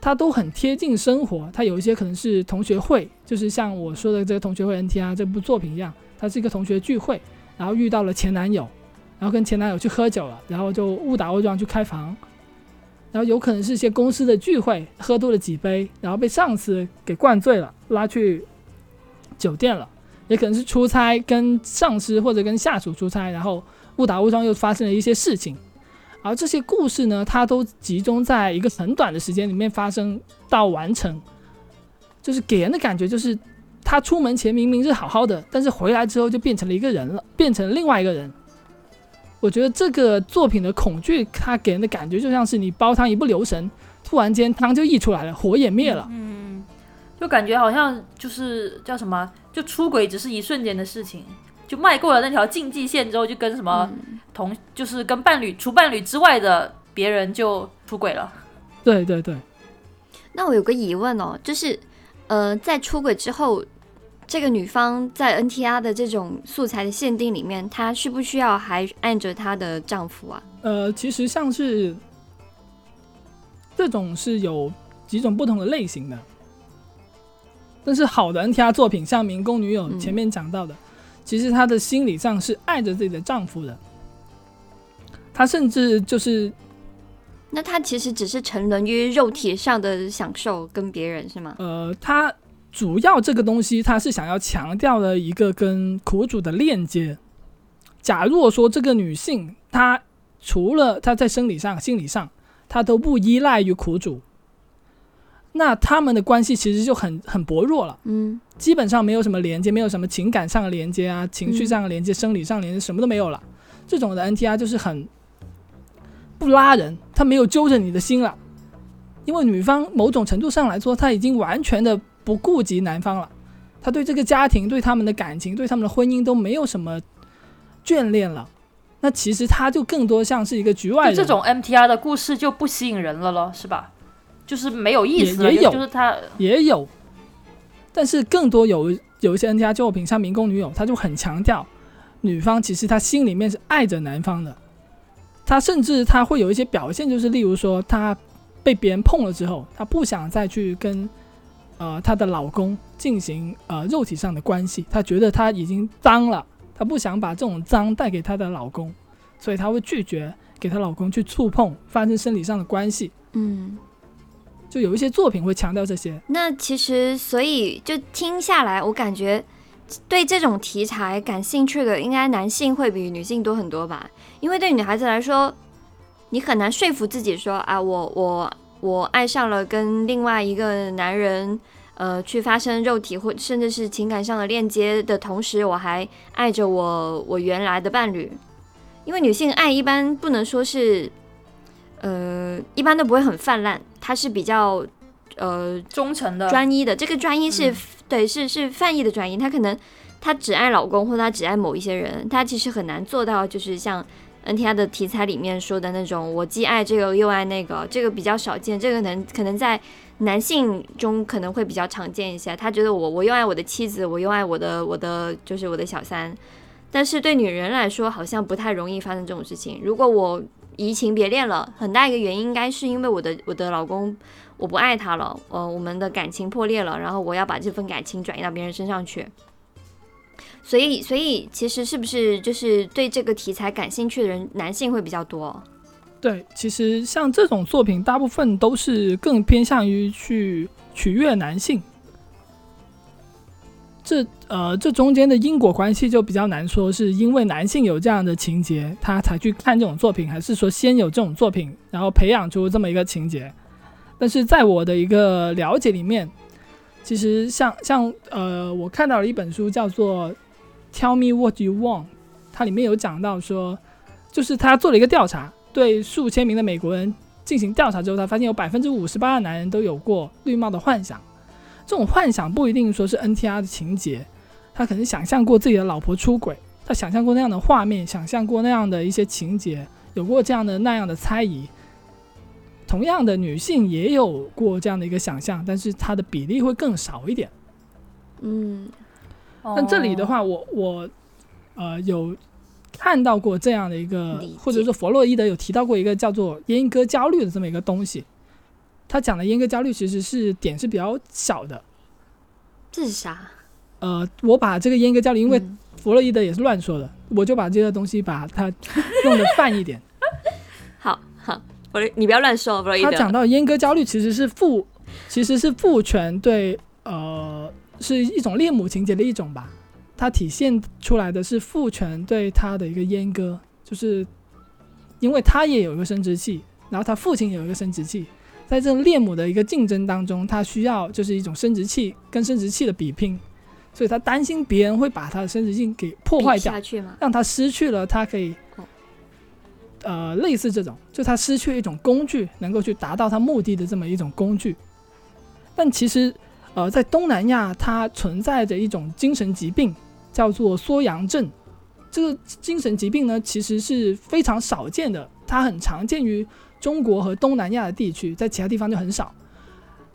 D: 它都很贴近生活。它有一些可能是同学会，就是像我说的这个同学会 NTR 这部作品一样，它是一个同学聚会，然后遇到了前男友，然后跟前男友去喝酒了，然后就误打误撞去开房，然后有可能是一些公司的聚会，喝多了几杯，然后被上司给灌醉了，拉去酒店了，也可能是出差跟上司或者跟下属出差，然后误打误撞又发生了一些事情。而这些故事呢，它都集中在一个很短的时间里面发生到完成，就是给人的感觉就是他出门前明明是好好的，但是回来之后就变成了一个人了，变成另外一个人。我觉得这个作品的恐惧，它给人的感觉就像是你煲汤一不留神，突然间汤就溢出来了，火也灭了。
B: 嗯，就感觉好像就是叫什么，就出轨只是一瞬间的事情，就迈过了那条禁忌线之后，就跟什么同，就是跟伴侣除伴侣之外的别人就出轨了。
D: 对对对，
C: 那我有个疑问哦，就是呃，在出轨之后，这个女方在 NTR 的这种素材的限定里面，她需不需要还按着她的丈夫啊？
D: 呃，其实像是这种是有几种不同的类型的，但是好的 NTR 作品，像《民工女友》
C: 嗯
D: 前面讲到的，其实她的心理上是爱着自己的丈夫的，她甚至就是
C: 那她其实只是沉沦于肉体上的享受跟别人是吗？
D: 呃，她主要这个东西，他是想要强调的一个跟苦主的链接。假如说这个女性，她除了她在生理上、心理上，她都不依赖于苦主，那他们的关系其实就很很薄弱了，
C: 嗯
D: 基本上没有什么连接，没有什么情感上的连接啊，情绪上的连接、生理上的连接，什么都没有了。这种的 NTR 就是很不拉人，他没有揪着你的心了，因为女方某种程度上来说，她已经完全的不顾及男方了，他对这个家庭、对他们的感情、对他们的婚姻都没有什么眷恋了。那其实他就更多像是一个局外人。
B: 这种 MTR 的故事就不吸引人了咯，是吧？就是没有意思了，
D: 也也有
B: 就是他
D: 也有，但是更多有有一些 NTR 作品，像《民工女友》，他就很强调女方其实她心里面是爱着男方的，他甚至他会有一些表现，就是例如说他被别人碰了之后，他不想再去跟呃她的老公进行呃肉体上的关系，她觉得她已经脏了，她不想把这种脏带给她的老公，所以她会拒绝给她老公去触碰，发生生理上的关系。
C: 嗯，
D: 就有一些作品会强调这些，
C: 那其实所以就听下来，我感觉对这种题材感兴趣的，应该男性会比女性多很多吧？因为对女孩子来说，你很难说服自己说啊，我我我爱上了跟另外一个男人。呃，去发生肉体或甚至是情感上的链接的同时，我还爱着我我原来的伴侣，因为女性爱一般不能说是，呃，一般都不会很泛滥，它是比较呃
B: 忠诚的。
C: 专一的，这个专一是、
B: 嗯
C: 对，是是泛义的专一。她可能她只爱老公，或者她只爱某一些人，她其实很难做到，就是像 NTR 的题材里面说的那种，我既爱这个又爱那个，这个比较少见。这个能可能在男性中可能会比较常见一些。他觉得我我又爱我的妻子，我又爱我的我的就是我的小三，但是对女人来说好像不太容易发生这种事情。如果我移情别恋了，很大一个原因应该是因为我的我的老公我不爱他了，呃，我们的感情破裂了，然后我要把这份感情转移到别人身上去。所以，所以其实是不是就是对这个题材感兴趣的人，男性会比较多？
D: 对，其实像这种作品，大部分都是更偏向于去取悦男性。这呃，这中间的因果关系就比较难说，是因为男性有这样的情节，他才去看这种作品，还是说先有这种作品，然后培养出这么一个情节？但是在我的一个了解里面，其实像像呃，我看到了一本书叫做《Tell Me What You Want》，它里面有讲到说，就是他做了一个调查，对数千名的美国人进行调查之后，他发现有百分之五十八的男人都有过绿帽的幻想。这种幻想不一定说是 NTR 的情节，他可能想象过自己的老婆出轨，他想象过那样的画面，想象过那样的一些情节，有过这样的那样的猜疑。同样的，女性也有过这样的一个想象，但是它的比例会更少一点。
C: 嗯
D: 但这里的话，我我呃有看到过这样的一个，或者说弗洛伊德有提到过一个叫做阉割焦虑的这么一个东西。他讲的阉割焦虑其实是点是比较小的。
C: 这是啥？
D: 呃，我把这个阉割焦虑，因为
C: 嗯
D: 弗洛伊德也是乱说的，我就把这个东西把它 *laughs* 弄得泛一点。
C: 好好，弗洛你不要乱说，弗洛伊德。
D: 他讲到阉割焦虑其实是父，其实是父权对呃是一种恋母情节的一种吧。它体现出来的是父权对他的一个阉割，就是因为他也有一个生殖器，然后他父亲有一个生殖器，在这种恋母的一个竞争当中，他需要就是一种生殖器跟生殖器的比拼，所以他担心别人会把他的生殖器给破坏掉？让他失去了他可以
C: 哦，
D: 呃，类似这种，就他失去一种工具，能够去达到他目的的这么一种工具。但其实，呃，在东南亚，它存在着一种精神疾病，叫做缩阳症。这个精神疾病呢，其实是非常少见的，它很常见于中国和东南亚的地区，在其他地方就很少。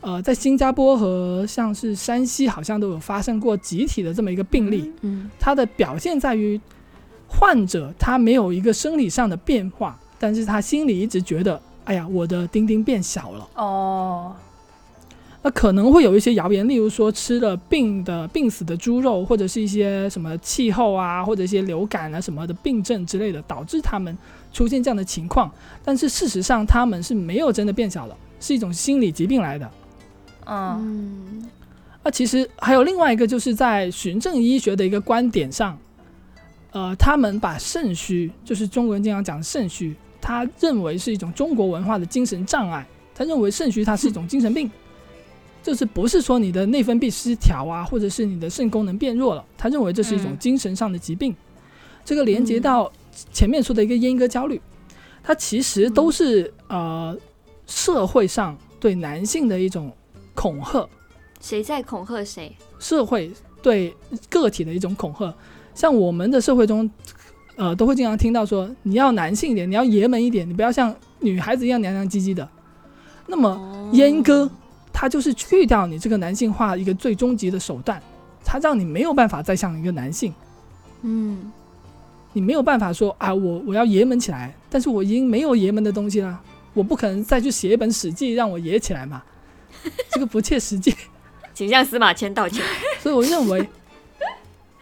D: 呃，在新加坡和像是山西，好像都有发生过集体的这么一个病例。
C: 嗯
D: 它的表现在于患者他没有一个生理上的变化，但是他心里一直觉得，哎呀，我的丁丁变小了。
B: 哦，
D: 那可能会有一些谣言，例如说吃了病的病死的猪肉，或者是一些什么气候啊，或者一些流感啊什么的病症之类的，导致他们出现这样的情况。但是事实上，他们是没有真的变小了，是一种心理疾病来的。
B: 嗯
C: 嗯
D: 那其实还有另外一个，就是在循证医学的一个观点上，呃，他们把肾虚，就是中国人经常讲的肾虚，他认为是一种中国文化的精神障碍。他认为肾虚它是一种精神病，就是不是说你的内分泌失调啊，或者是你的肾功能变弱了，他认为这是一种
B: 嗯
D: 精神上的疾病。这个连接到前面说的一个阉割焦虑，它其实都是呃社会上对男性的一种恐吓。
C: 谁在恐吓谁？
D: 社会对个体的一种恐吓。像我们的社会中，呃，都会经常听到说，你要男性一点，你要爷们一点，你不要像女孩子一样娘娘唧唧的。那么
C: 哦
D: 阉割，它就是去掉你这个男性化一个最终极的手段，它让你没有办法再像一个男性，
C: 嗯
D: 你没有办法说啊，我我要爷们起来，但是我已经没有爷们的东西了，我不可能再去写一本《史记》让我爷起来嘛，*laughs* 这个不切实际。
C: 请向司马迁道歉。*laughs*
D: 所以我认为，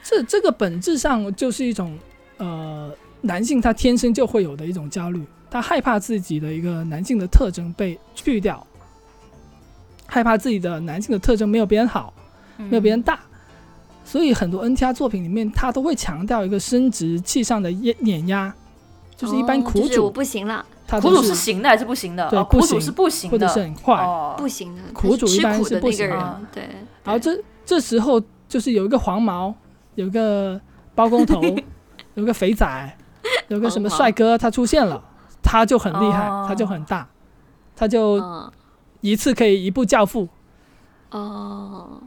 D: 这这个本质上就是一种呃男性他天生就会有的一种焦虑，他害怕自己的一个男性的特征被去掉，害怕自己的男性的特征没有别人好，没有别人大。所以很多 NTR 作品里面，他都会强调一个生殖器上的碾碾压，就是一般
C: 哦
D: 苦
C: 就是我
D: 主，
C: 不行了，他
B: 苦主是行的还是不行的？
D: 对不行
B: 哦苦主是不行的，
D: 或者是很快，
B: 哦。
C: 不行的，
D: 苦主一般是不行
C: 的。那个人
B: 的，
C: 对。
D: 然后这这时候就是有一个黄毛，有一个包工头，*laughs* 有个肥仔，有个什么帅哥，他出现了，他就很厉害，
B: 哦。
D: 他就很大，他就
C: 嗯
D: 一次可以一部教父，
C: 哦，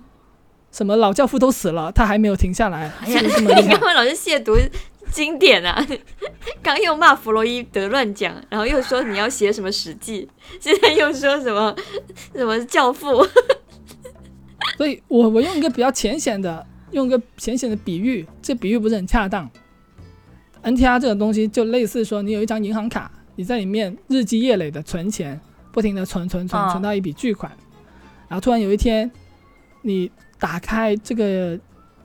D: 什么老教父都死了，他还没有停下来，
C: 哎呀？你干嘛老是亵渎经典啊？*laughs* 刚又骂弗洛伊德乱讲，然后又说你要写什么《史记》，现在又说什么什么教父，*laughs*
D: 所以我我用一个比较浅显的，用一个浅显的比喻，这比喻不是很恰当。NTR 这种东西就类似说，你有一张银行卡，你在里面日积月累的存钱，不停的存存存，
B: 啊
D: 存到一笔巨款，然后突然有一天，你打开这个，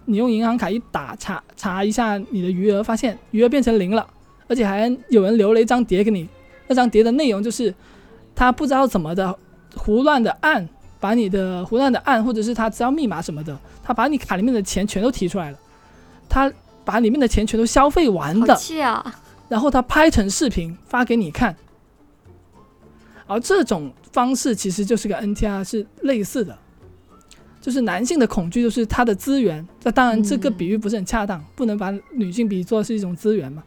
D: 你用银行卡一打查查一下你的余额，发现余额变成零了，而且还有人留了一张碟给你，那张碟的内容就是他不知道怎么的胡乱的按。把你的胡乱的按，或者是他知道密码什么的，他把你卡里面的钱全都提出来了，他把里面的钱全都消费完
C: 好
D: 的！然后他拍成视频发给你看。而这种方式其实就是跟 NTR 是类似的，就是男性的恐惧就是他的资源。那当然这个
C: 嗯
D: 比喻不是很恰当，不能把女性比作是一种资源嘛，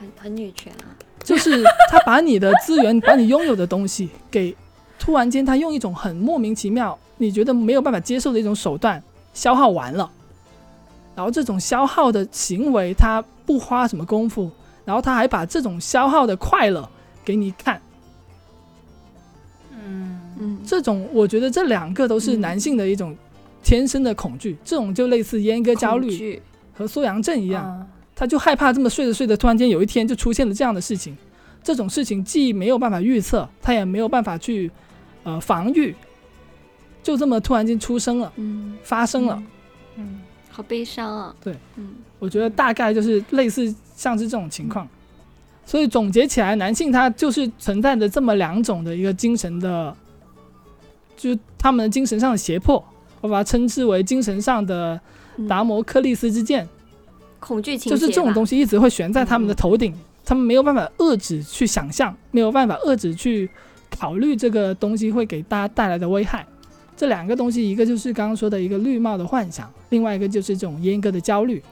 C: 很很女权啊！
D: 就是他把你的资源，把你拥有的东西给突然间他用一种很莫名其妙，你觉得没有办法接受的一种手段消耗完了，然后这种消耗的行为他不花什么功夫，然后他还把这种消耗的快乐给你看，这种我觉得这两个都是
C: 嗯
D: 男性的一种天生的恐惧，这种就类似阉割焦虑和缩阳症一
B: 一
D: 样。他就害怕这么睡着睡着，突然间有一天就出现了这样的事情。这种事情既没有办法预测，他也没有办法去呃防御，就这么突然间出生了，
C: 嗯，
D: 发生了。
B: 嗯，
C: 好悲伤啊。
D: 对，
C: 嗯，
D: 我觉得大概就是类似像是这种情况。所以总结起来，男性他就是存在着这么两种的一个精神的，就是他们的精神上的胁迫，我把它称之为精神上的达摩克利斯之剑。
C: 恐惧情
D: 就是这种东
C: 西。
D: 一直会悬在他们的头顶，他们没有办法遏制去想象，没有办法遏制去考虑这个东西会给大家带来的危害。这两个东西，一个就是刚刚说的一个绿帽的幻想，另外一个就是这种阉割的焦虑。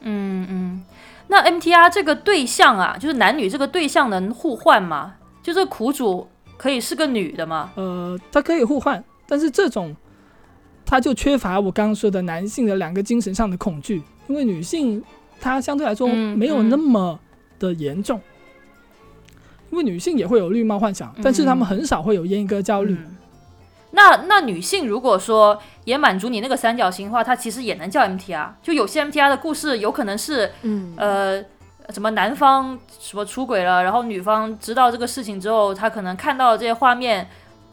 B: 嗯嗯，那 MTR 这个对象啊，就是男女这个对象能互换吗？就是苦主可以是个女的吗？
D: 呃，它可以互换，但是这种它就缺乏我刚刚说的男性的两个精神上的恐惧，因为女性她相对来说
B: 嗯
D: 没有那么的严重，因为女性也会有绿帽幻想，但是她们很少会有阉割焦虑。
B: 嗯那那女性如果说也满足你那个三角形的话，它其实也能叫 MTR。就有些 MTR 的故事有可能是
C: 嗯，
B: 呃什么男方什么出轨了，然后女方知道这个事情之后，她可能看到这些画面，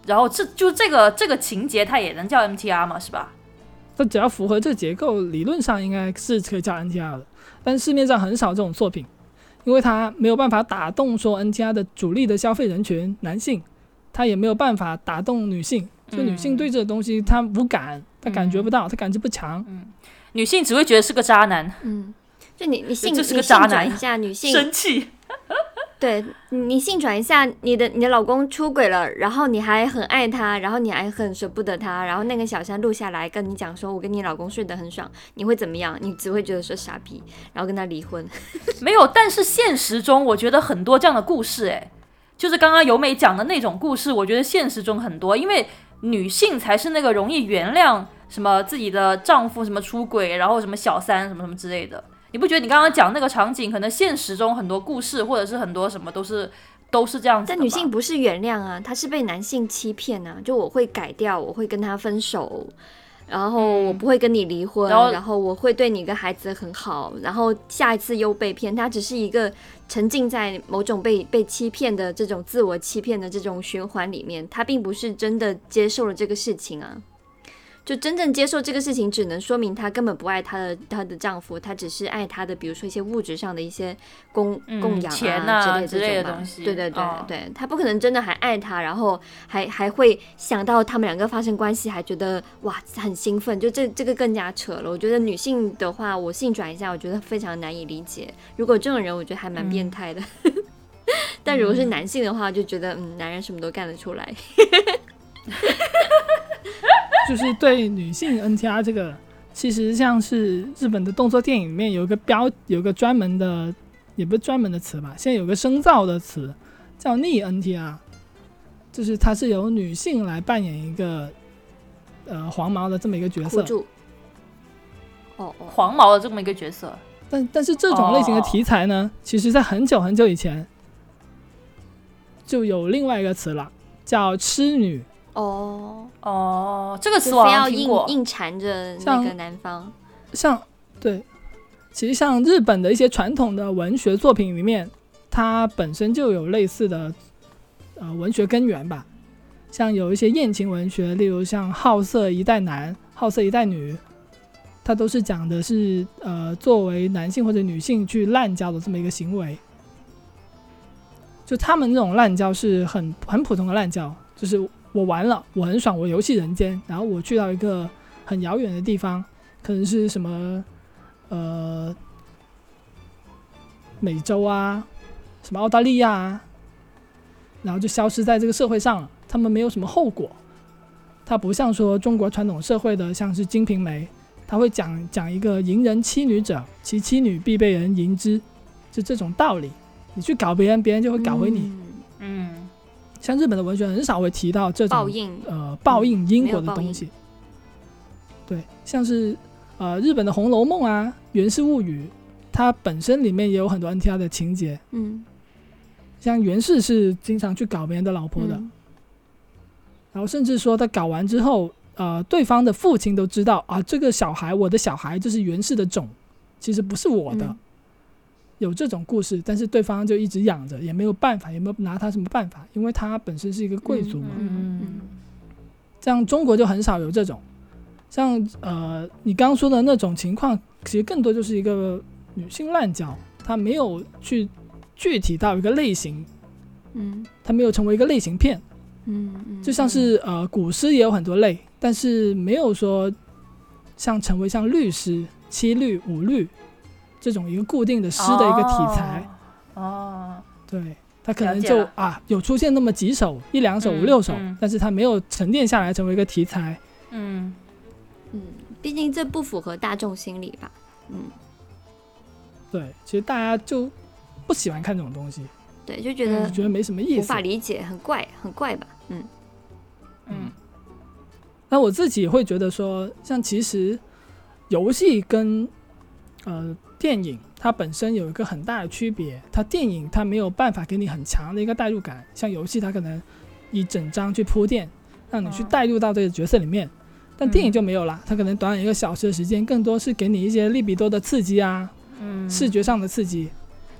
B: 然后这就这个这个情节，它也能叫 MTR 嘛，是吧？
D: 它只要符合这结构，理论上应该是可以叫 NTR 的，但市面上很少这种作品，因为它没有办法打动说 NTR 的主力的消费人群男性，它也没有办法打动女性，就女性对这个东西她无感，她感觉不到，她感知不强。嗯。
B: 女性只会觉得是个渣男，
C: 嗯，就你你性
B: 这是个渣男
C: 转一下，女性
B: 生气。*laughs*
C: 对你你性转一下，你的你的老公出轨了，然后你还很爱他，然后你还很舍不得他，然后那个小三录下来跟你讲说，我跟你老公睡得很爽，你会怎么样？你只会觉得说傻逼，然后跟他离婚。*laughs*
B: 没有，但是现实中我觉得很多这样的故事，哎，就是刚刚由美讲的那种故事，我觉得现实中很多，因为女性才是那个容易原谅什么自己的丈夫什么出轨，然后什么小三什么什么之类的。你不觉得你刚刚讲那个场景，可能现实中很多故事或者是很多什么都是都是这样子的
C: 但？女性不是原谅啊，她是被男性欺骗啊。就我会改掉，我会跟他分手，然后我不会跟你离婚，
B: 然后
C: 然后我会对你跟孩子很好，然后下一次又被骗。她只是一个沉浸在某种被被欺骗的这种自我欺骗的这种循环里面，她并不是真的接受了这个事情啊。就真正接受这个事情，只能说明她根本不爱她的她的丈夫，她只是爱她的，比如说一些物质上的一些供
B: 嗯
C: 供养
B: 钱
C: 啊
B: 啊之
C: 之类这种吧
B: 类的东西
C: 对对对
B: 哦
C: 对，她不可能真的还爱他，然后还还会想到他们两个发生关系，还觉得哇很兴奋，就这这个更加扯了。我觉得女性的话，我性转一下，我觉得非常难以理解。如果这种人，我觉得还蛮
B: 嗯
C: 变态的。但如果是男性的话，就觉得嗯，男人什么都干得出来。*laughs*
D: 就是对女性 NTR 这个，其实像是日本的动作电影里面有一个标，有个专门的，也不是专门的词吧，现在有个生造的词叫逆 NTR，就是它是由女性来扮演一个呃黄毛的这么一个角色，
C: 哦哦，
B: 黄毛的这么一个角色。
D: 但但是这种类型的题材呢，其实在很久很久以前就有另外一个词了，叫痴女。
C: 哦，
B: 哦，这个
C: 非要硬。硬缠着那个男方。
D: 像对，其实像日本的一些传统的文学作品里面，它本身就有类似的呃文学根源吧。像有一些艳情文学，例如像《好色一代男》《好色一代女》，它都是讲的是呃作为男性或者女性去滥交的这么一个行为。就他们那种滥交是很很普通的滥交，就是我玩了，我很爽，我游戏人间，然后我去到一个很遥远的地方，可能是什么呃美洲啊，什么澳大利亚啊，然后就消失在这个社会上了。他们没有什么后果，它不像说中国传统社会的像是《金瓶梅》，他会讲讲一个淫人妻女者，其妻女必被人淫之，就这种道理。你去搞别人，别人就会搞回你。
C: 嗯，
D: 像日本的文学很少会提到这种
C: 报应。
D: 呃报应因果的东西。对，像是呃日本的《红楼梦》啊，《源氏物语》，它本身里面也有很多 NTR 的情节，
C: 嗯，
D: 像源氏是经常去搞别人的老婆的，
C: 嗯
D: 然后甚至说他搞完之后，呃，对方的父亲都知道啊，这个小孩，我的小孩就是源氏的种，其实不是我的。
C: 嗯
D: 有这种故事，但是对方就一直养着，也没有办法，也没有拿他什么办法，因为他本身是一个贵族嘛。
C: 嗯嗯
B: 嗯
D: 这样中国就很少有这种，像呃你刚刚说的那种情况，其实更多就是一个女性滥交，她没有去具体到一个类型，
C: 嗯
D: 她没有成为一个类型片。
C: 嗯嗯，
D: 就像是呃古诗也有很多类，但是没有说像成为像律诗、七律、五律这种一个固定的诗的一个题材。
B: 哦。哦，
D: 对，它可能就啊有出现那么几首、一两首、
B: 嗯
D: 五六首，
B: 嗯
D: 但是它没有沉淀下来成为一个题材。
B: 嗯，
C: 嗯，毕竟这不符合大众心理吧？嗯，
D: 对，其实大家就不喜欢看这种东西，
C: 对，就觉得
D: 就觉得没什么意思
C: 无法。理解，很怪，很怪吧？嗯
B: 嗯
D: 那我自己会觉得说，像其实游戏跟呃电影它本身有一个很大的区别，它电影它没有办法给你很强的一个代入感，像游戏它可能一整章去铺垫，让你去
B: 哦
D: 带入到这个角色里面，但电影就没有了，它可能短短一个小时的时间，更多是给你一些利比多的刺激啊，
B: 嗯，
D: 视觉上的刺激。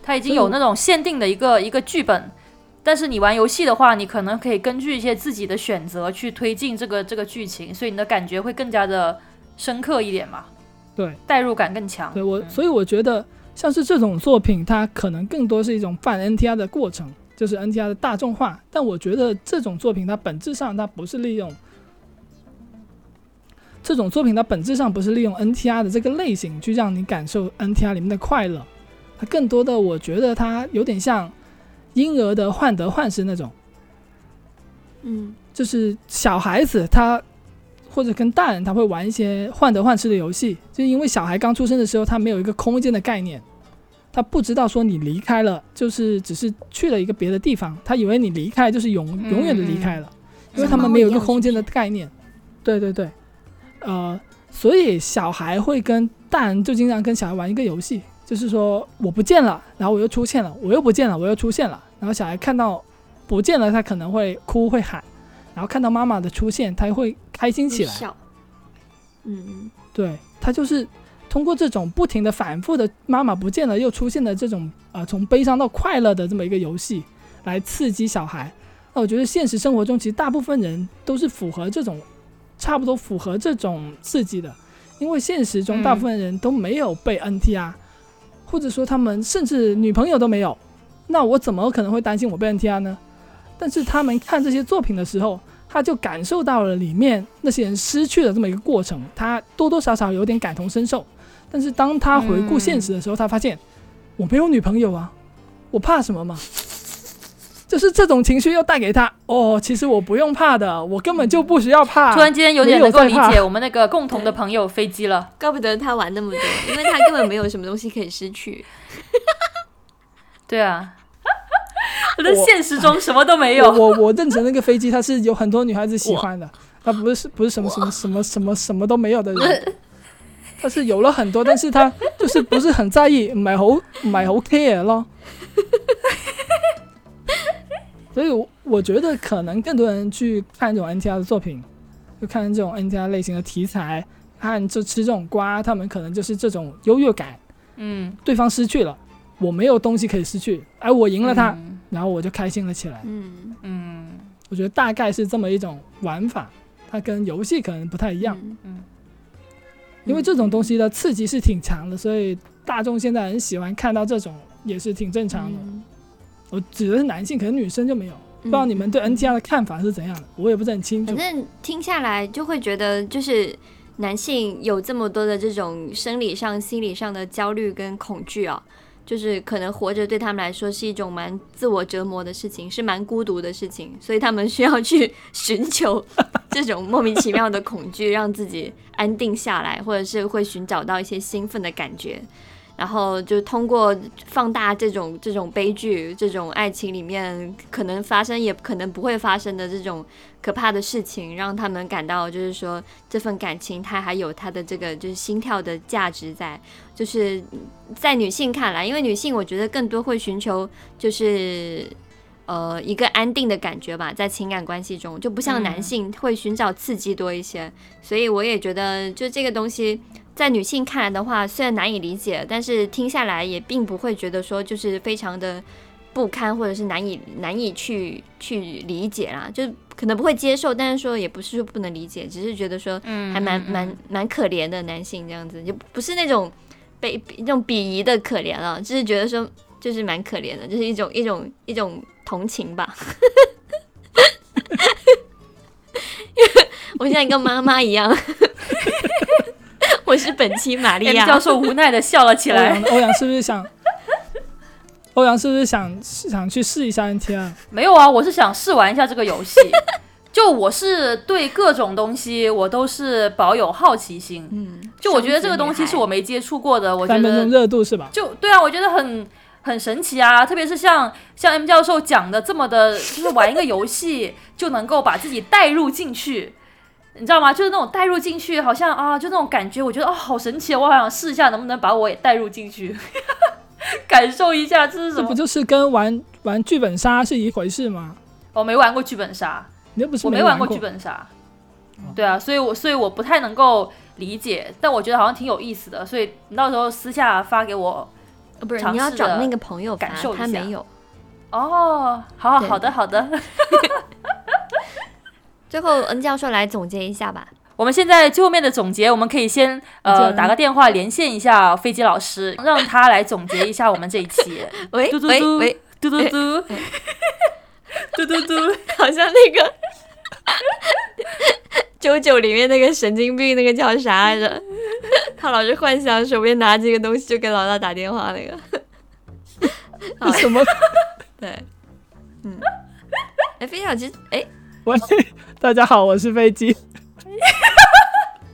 B: 它已经有那种限定的一个一个剧本，但是你玩游戏的话，你可能可以根据一些自己的选择去推进这个这个剧情，所以你的感觉会更加的深刻一点嘛，
D: 对，
B: 代入感更强。
D: 对我，
B: 嗯
D: 所以我觉得像是这种作品，它可能更多是一种泛 NTR 的过程，就是 NTR 的大众化。但我觉得这种作品它本质上它不是利用这种作品，它本质上不是利用 NTR 的这个类型去让你感受 NTR 里面的快乐，它更多的我觉得它有点像婴儿的患得患失那种。
C: 嗯
D: 就是小孩子他或者跟大人他会玩一些患得患失的游戏，就因为小孩刚出生的时候他没有一个空间的概念，他不知道说你离开了就是只是去了一个别的地方，他以为你离开就是永
B: 嗯
D: 永远的离开了，因为他们没有一个空间的概念。对对对，呃，所以小孩会跟大人就经常跟小孩玩一个游戏，就是说我不见了，然后我又出现了，我又不见了，我又出现了，然后小孩看到不见了，他可能会哭会喊，然后看到妈妈的出现，他会开心起来。
C: 笑，嗯嗯
D: 对他就是通过这种不停的反复的妈妈不见了又出现的这种呃从悲伤到快乐的这么一个游戏，来刺激小孩。那我觉得现实生活中其实大部分人都是符合这种差不多符合这种刺激的，因为现实中
B: 嗯
D: 大部分人都没有被 NTR，、或者说他们甚至女朋友都没有，那我怎么可能会担心我被 NTR 呢？但是他们看这些作品的时候，他就感受到了里面那些人失去的这么一个过程，他多多少少有点感同身受。但是当他回顾现实的时候，他发现我没有女朋友啊，我怕什么嘛？就是这种情绪又带给他哦，其实我不用怕的，我根本就不需要怕。
B: 突然间有点能够理解我们那个共同的朋友飞机了。
C: 怪不得他玩那么多，因为他根本没有什么东西可以失去。*laughs*
B: 对啊，我的现实中什么都没有。
D: 我我认成那个飞机，它是有很多女孩子喜欢的，它不是不是什么什么什么什么什么都没有的人，他是有了很多，但是他就是不是很在意，唔係好唔係好 care 咯。所以我我觉得可能更多人去看这种 NTR 的作品，就看这种 NTR 类型的题材，看就吃这种瓜，他们可能就是这种优越感，
B: 嗯，
D: 对方失去了，我没有东西可以失去，而我赢了他，
B: 嗯
D: 然后我就开心了起来。
C: 嗯，
B: 嗯
D: 我觉得大概是这么一种玩法，它跟游戏可能不太一样，
C: 嗯
B: 嗯
D: 因为这种东西的刺激是挺强的，所以大众现在很喜欢看到这种，也是挺正常的。
C: 嗯
D: 我指的是男性，可能女生就没有。不知道你们对 NTR 的看法是怎样的，我也不是很清楚
C: 反。正听下来就会觉得，就是男性有这么多的这种生理上、心理上的焦虑跟恐惧啊，就是可能活着对他们来说是一种蛮自我折磨的事情，是蛮孤独的事情，所以他们需要去 *laughs* 寻求这种莫名其妙的恐惧，让自己安定下来，或者是会寻找到一些兴奋的感觉。然后就通过放大这种这种悲剧、这种爱情里面可能发生也可能不会发生的这种可怕的事情，让他们感到就是说这份感情它还有它的这个就是心跳的价值在，就是在女性看来，因为女性我觉得更多会寻求就是。呃，一个安定的感觉吧，在情感关系中，就不像男
B: 嗯。
C: 性会寻找刺激多一些，所以我也觉得，就这个东西，在女性看来的话，虽然难以理解，但是听下来也并不会觉得说就是非常的不不堪或者是难以难以去去理解啦，就可能不会接受，但是说也不是说不能理解，只是觉得说
B: 嗯
C: 还蛮蛮蛮可怜的男性这样子，就不是那种被那种鄙夷的可怜了，就是觉得说就是蛮可怜的，就是一种一种一种同情吧。*laughs* 我像一个妈妈一样，*laughs* 我是本期玛利亚
B: 教。授无奈的笑了起来。
D: 欧阳欧阳是不是想？欧阳是不是想想去试一下 NTR？
B: 没有啊，我是想试玩一下这个游戏。就我是对各种东西，我都是保有好奇心。
C: 嗯，
B: 就我觉得这个东西是我没接触过的，我觉
D: 三分钟
B: 得
D: 热度是吧？
B: 就对啊，我觉得很很神奇啊！特别是像像 M 教授讲的这么的，就是玩一个游戏就能够把自己带入进去，你知道吗？就是那种带入进去，好像啊，就那种感觉，我觉得哦，好神奇啊！我好想试一下，能不能把我也带入进去，*laughs* 感受一下这是什么
D: 这不？就是跟玩玩剧本杀是一回事吗？
B: 我没玩过剧本杀，
D: 你又不是
B: 我没
D: 玩
B: 玩过剧本杀。对啊，所以我所以我不太能够理解，但我觉得好像挺有意思的，所以你到时候私下发给我。
C: 呃不是你要找那个朋友，
B: 感受一下
C: 他没有。
B: 哦，好好
C: 对
B: 好的好的。*laughs*
C: 最后恩教授来总结一下吧。
B: 我们现在最后面的总结，我们可以先呃打个电话连线一下飞机老师，让他来总结一下我们这一期。
C: 喂
B: 嘟嘟嘟
C: 喂喂，
B: 嘟嘟嘟，嘟嘟嘟，*laughs* *laughs*
C: 好像那个 *laughs* 九九里面那个神经病，那个叫啥来着？*laughs* 他老是幻想手边拿这个东西就给老大打电话那个。好 *laughs*
D: 什么？
C: 对，嗯，哎，飞小其实，哎，
D: 喂，大家好，我是飞机。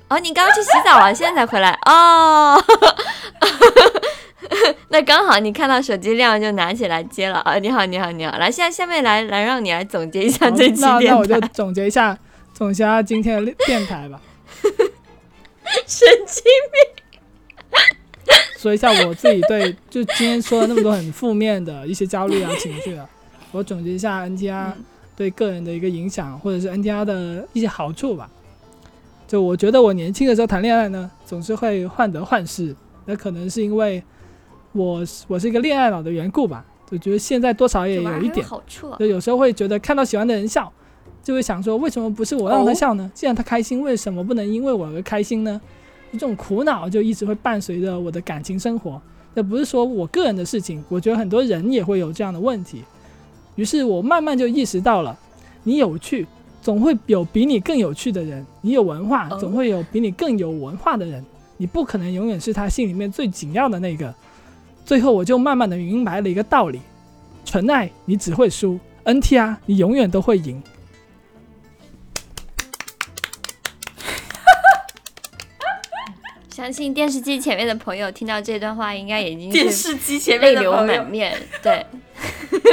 C: 哦，你刚刚去洗澡了，现在才回来哦。*laughs* 那刚好你看到手机亮就拿起来接了啊！你好，你好，你好，来，现在下面来来让你来总结一下这期电
D: 那那我就。总结一下，总结一下今天的电台吧，*laughs*
C: 神经病
D: 说一下我自己对就今天说了那么多很负面的一些焦虑啊情绪啊，我总结一下 NTR 对个人的一个影响，或者是 NTR 的一些好处吧。就我觉得我年轻的时候谈恋爱呢，总是会患得患失，那可能是因为我我是一个恋爱脑的缘故吧。我觉得现在多少也有一点，
C: 好处啊。
D: 就有时候会觉得看到喜欢的人笑，就会想说为什么不是我让他笑呢？既然他开心，为什么不能因为我而开心呢？这种苦恼就一直会伴随着我的感情生活。这不是说我个人的事情，我觉得很多人也会有这样的问题。于是我慢慢就意识到了，你有趣，总会有比你更有趣的人；你有文化，
C: 哦
D: 总会有比你更有文化的人。你不可能永远是他心里面最紧要的那个。最后我就慢慢的明白了一个道理：纯爱你只会输，NTR 你永远都会赢。*laughs*
C: 相信电视机前面的朋友听到这段话，应该已经
B: 电
C: 是
B: 视机前面
C: 泪流
B: 的朋友
C: 满，面。对，*laughs*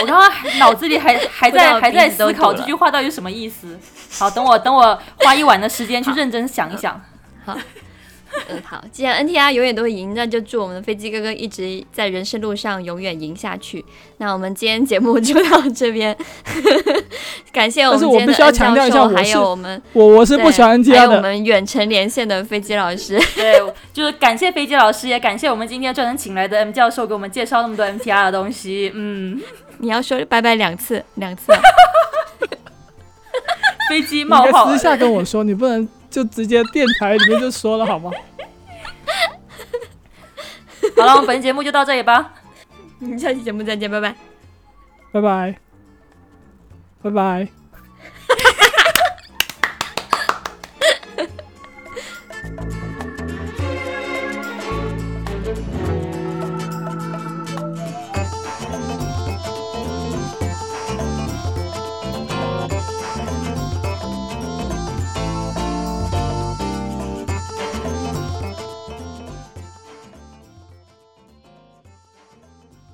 B: 我刚刚还脑子里还还在还在思考这句话到底什么意思。好，等我等我花一晚的时间去认真想一想。*laughs* *laughs*
C: 嗯，好，既然 NTR 永远都会赢，那就祝我们的飞机哥哥一直在人生路上永远赢下去。那我们今天节目就到这边，*laughs* 感谢我们
D: 我
C: 今天的教授，还有我们
D: 我我是不喜欢
C: 对还
D: NTR
C: 有我，们远程连线的飞机老师。*laughs*
B: 对，就是感谢飞机老师，也感谢我们今天专门请来的 M 教授给我们介绍那么多 NTR 的东西。嗯，
C: 你要说拜拜两次，两次啊、
B: 飞机冒泡
D: 应该私下跟我说，你不能就直接电台里面就说了好吗？*laughs*
B: 好了，我们本期节目就到这里吧。
C: 我们下期节目再见，拜拜。
D: 拜拜，拜拜。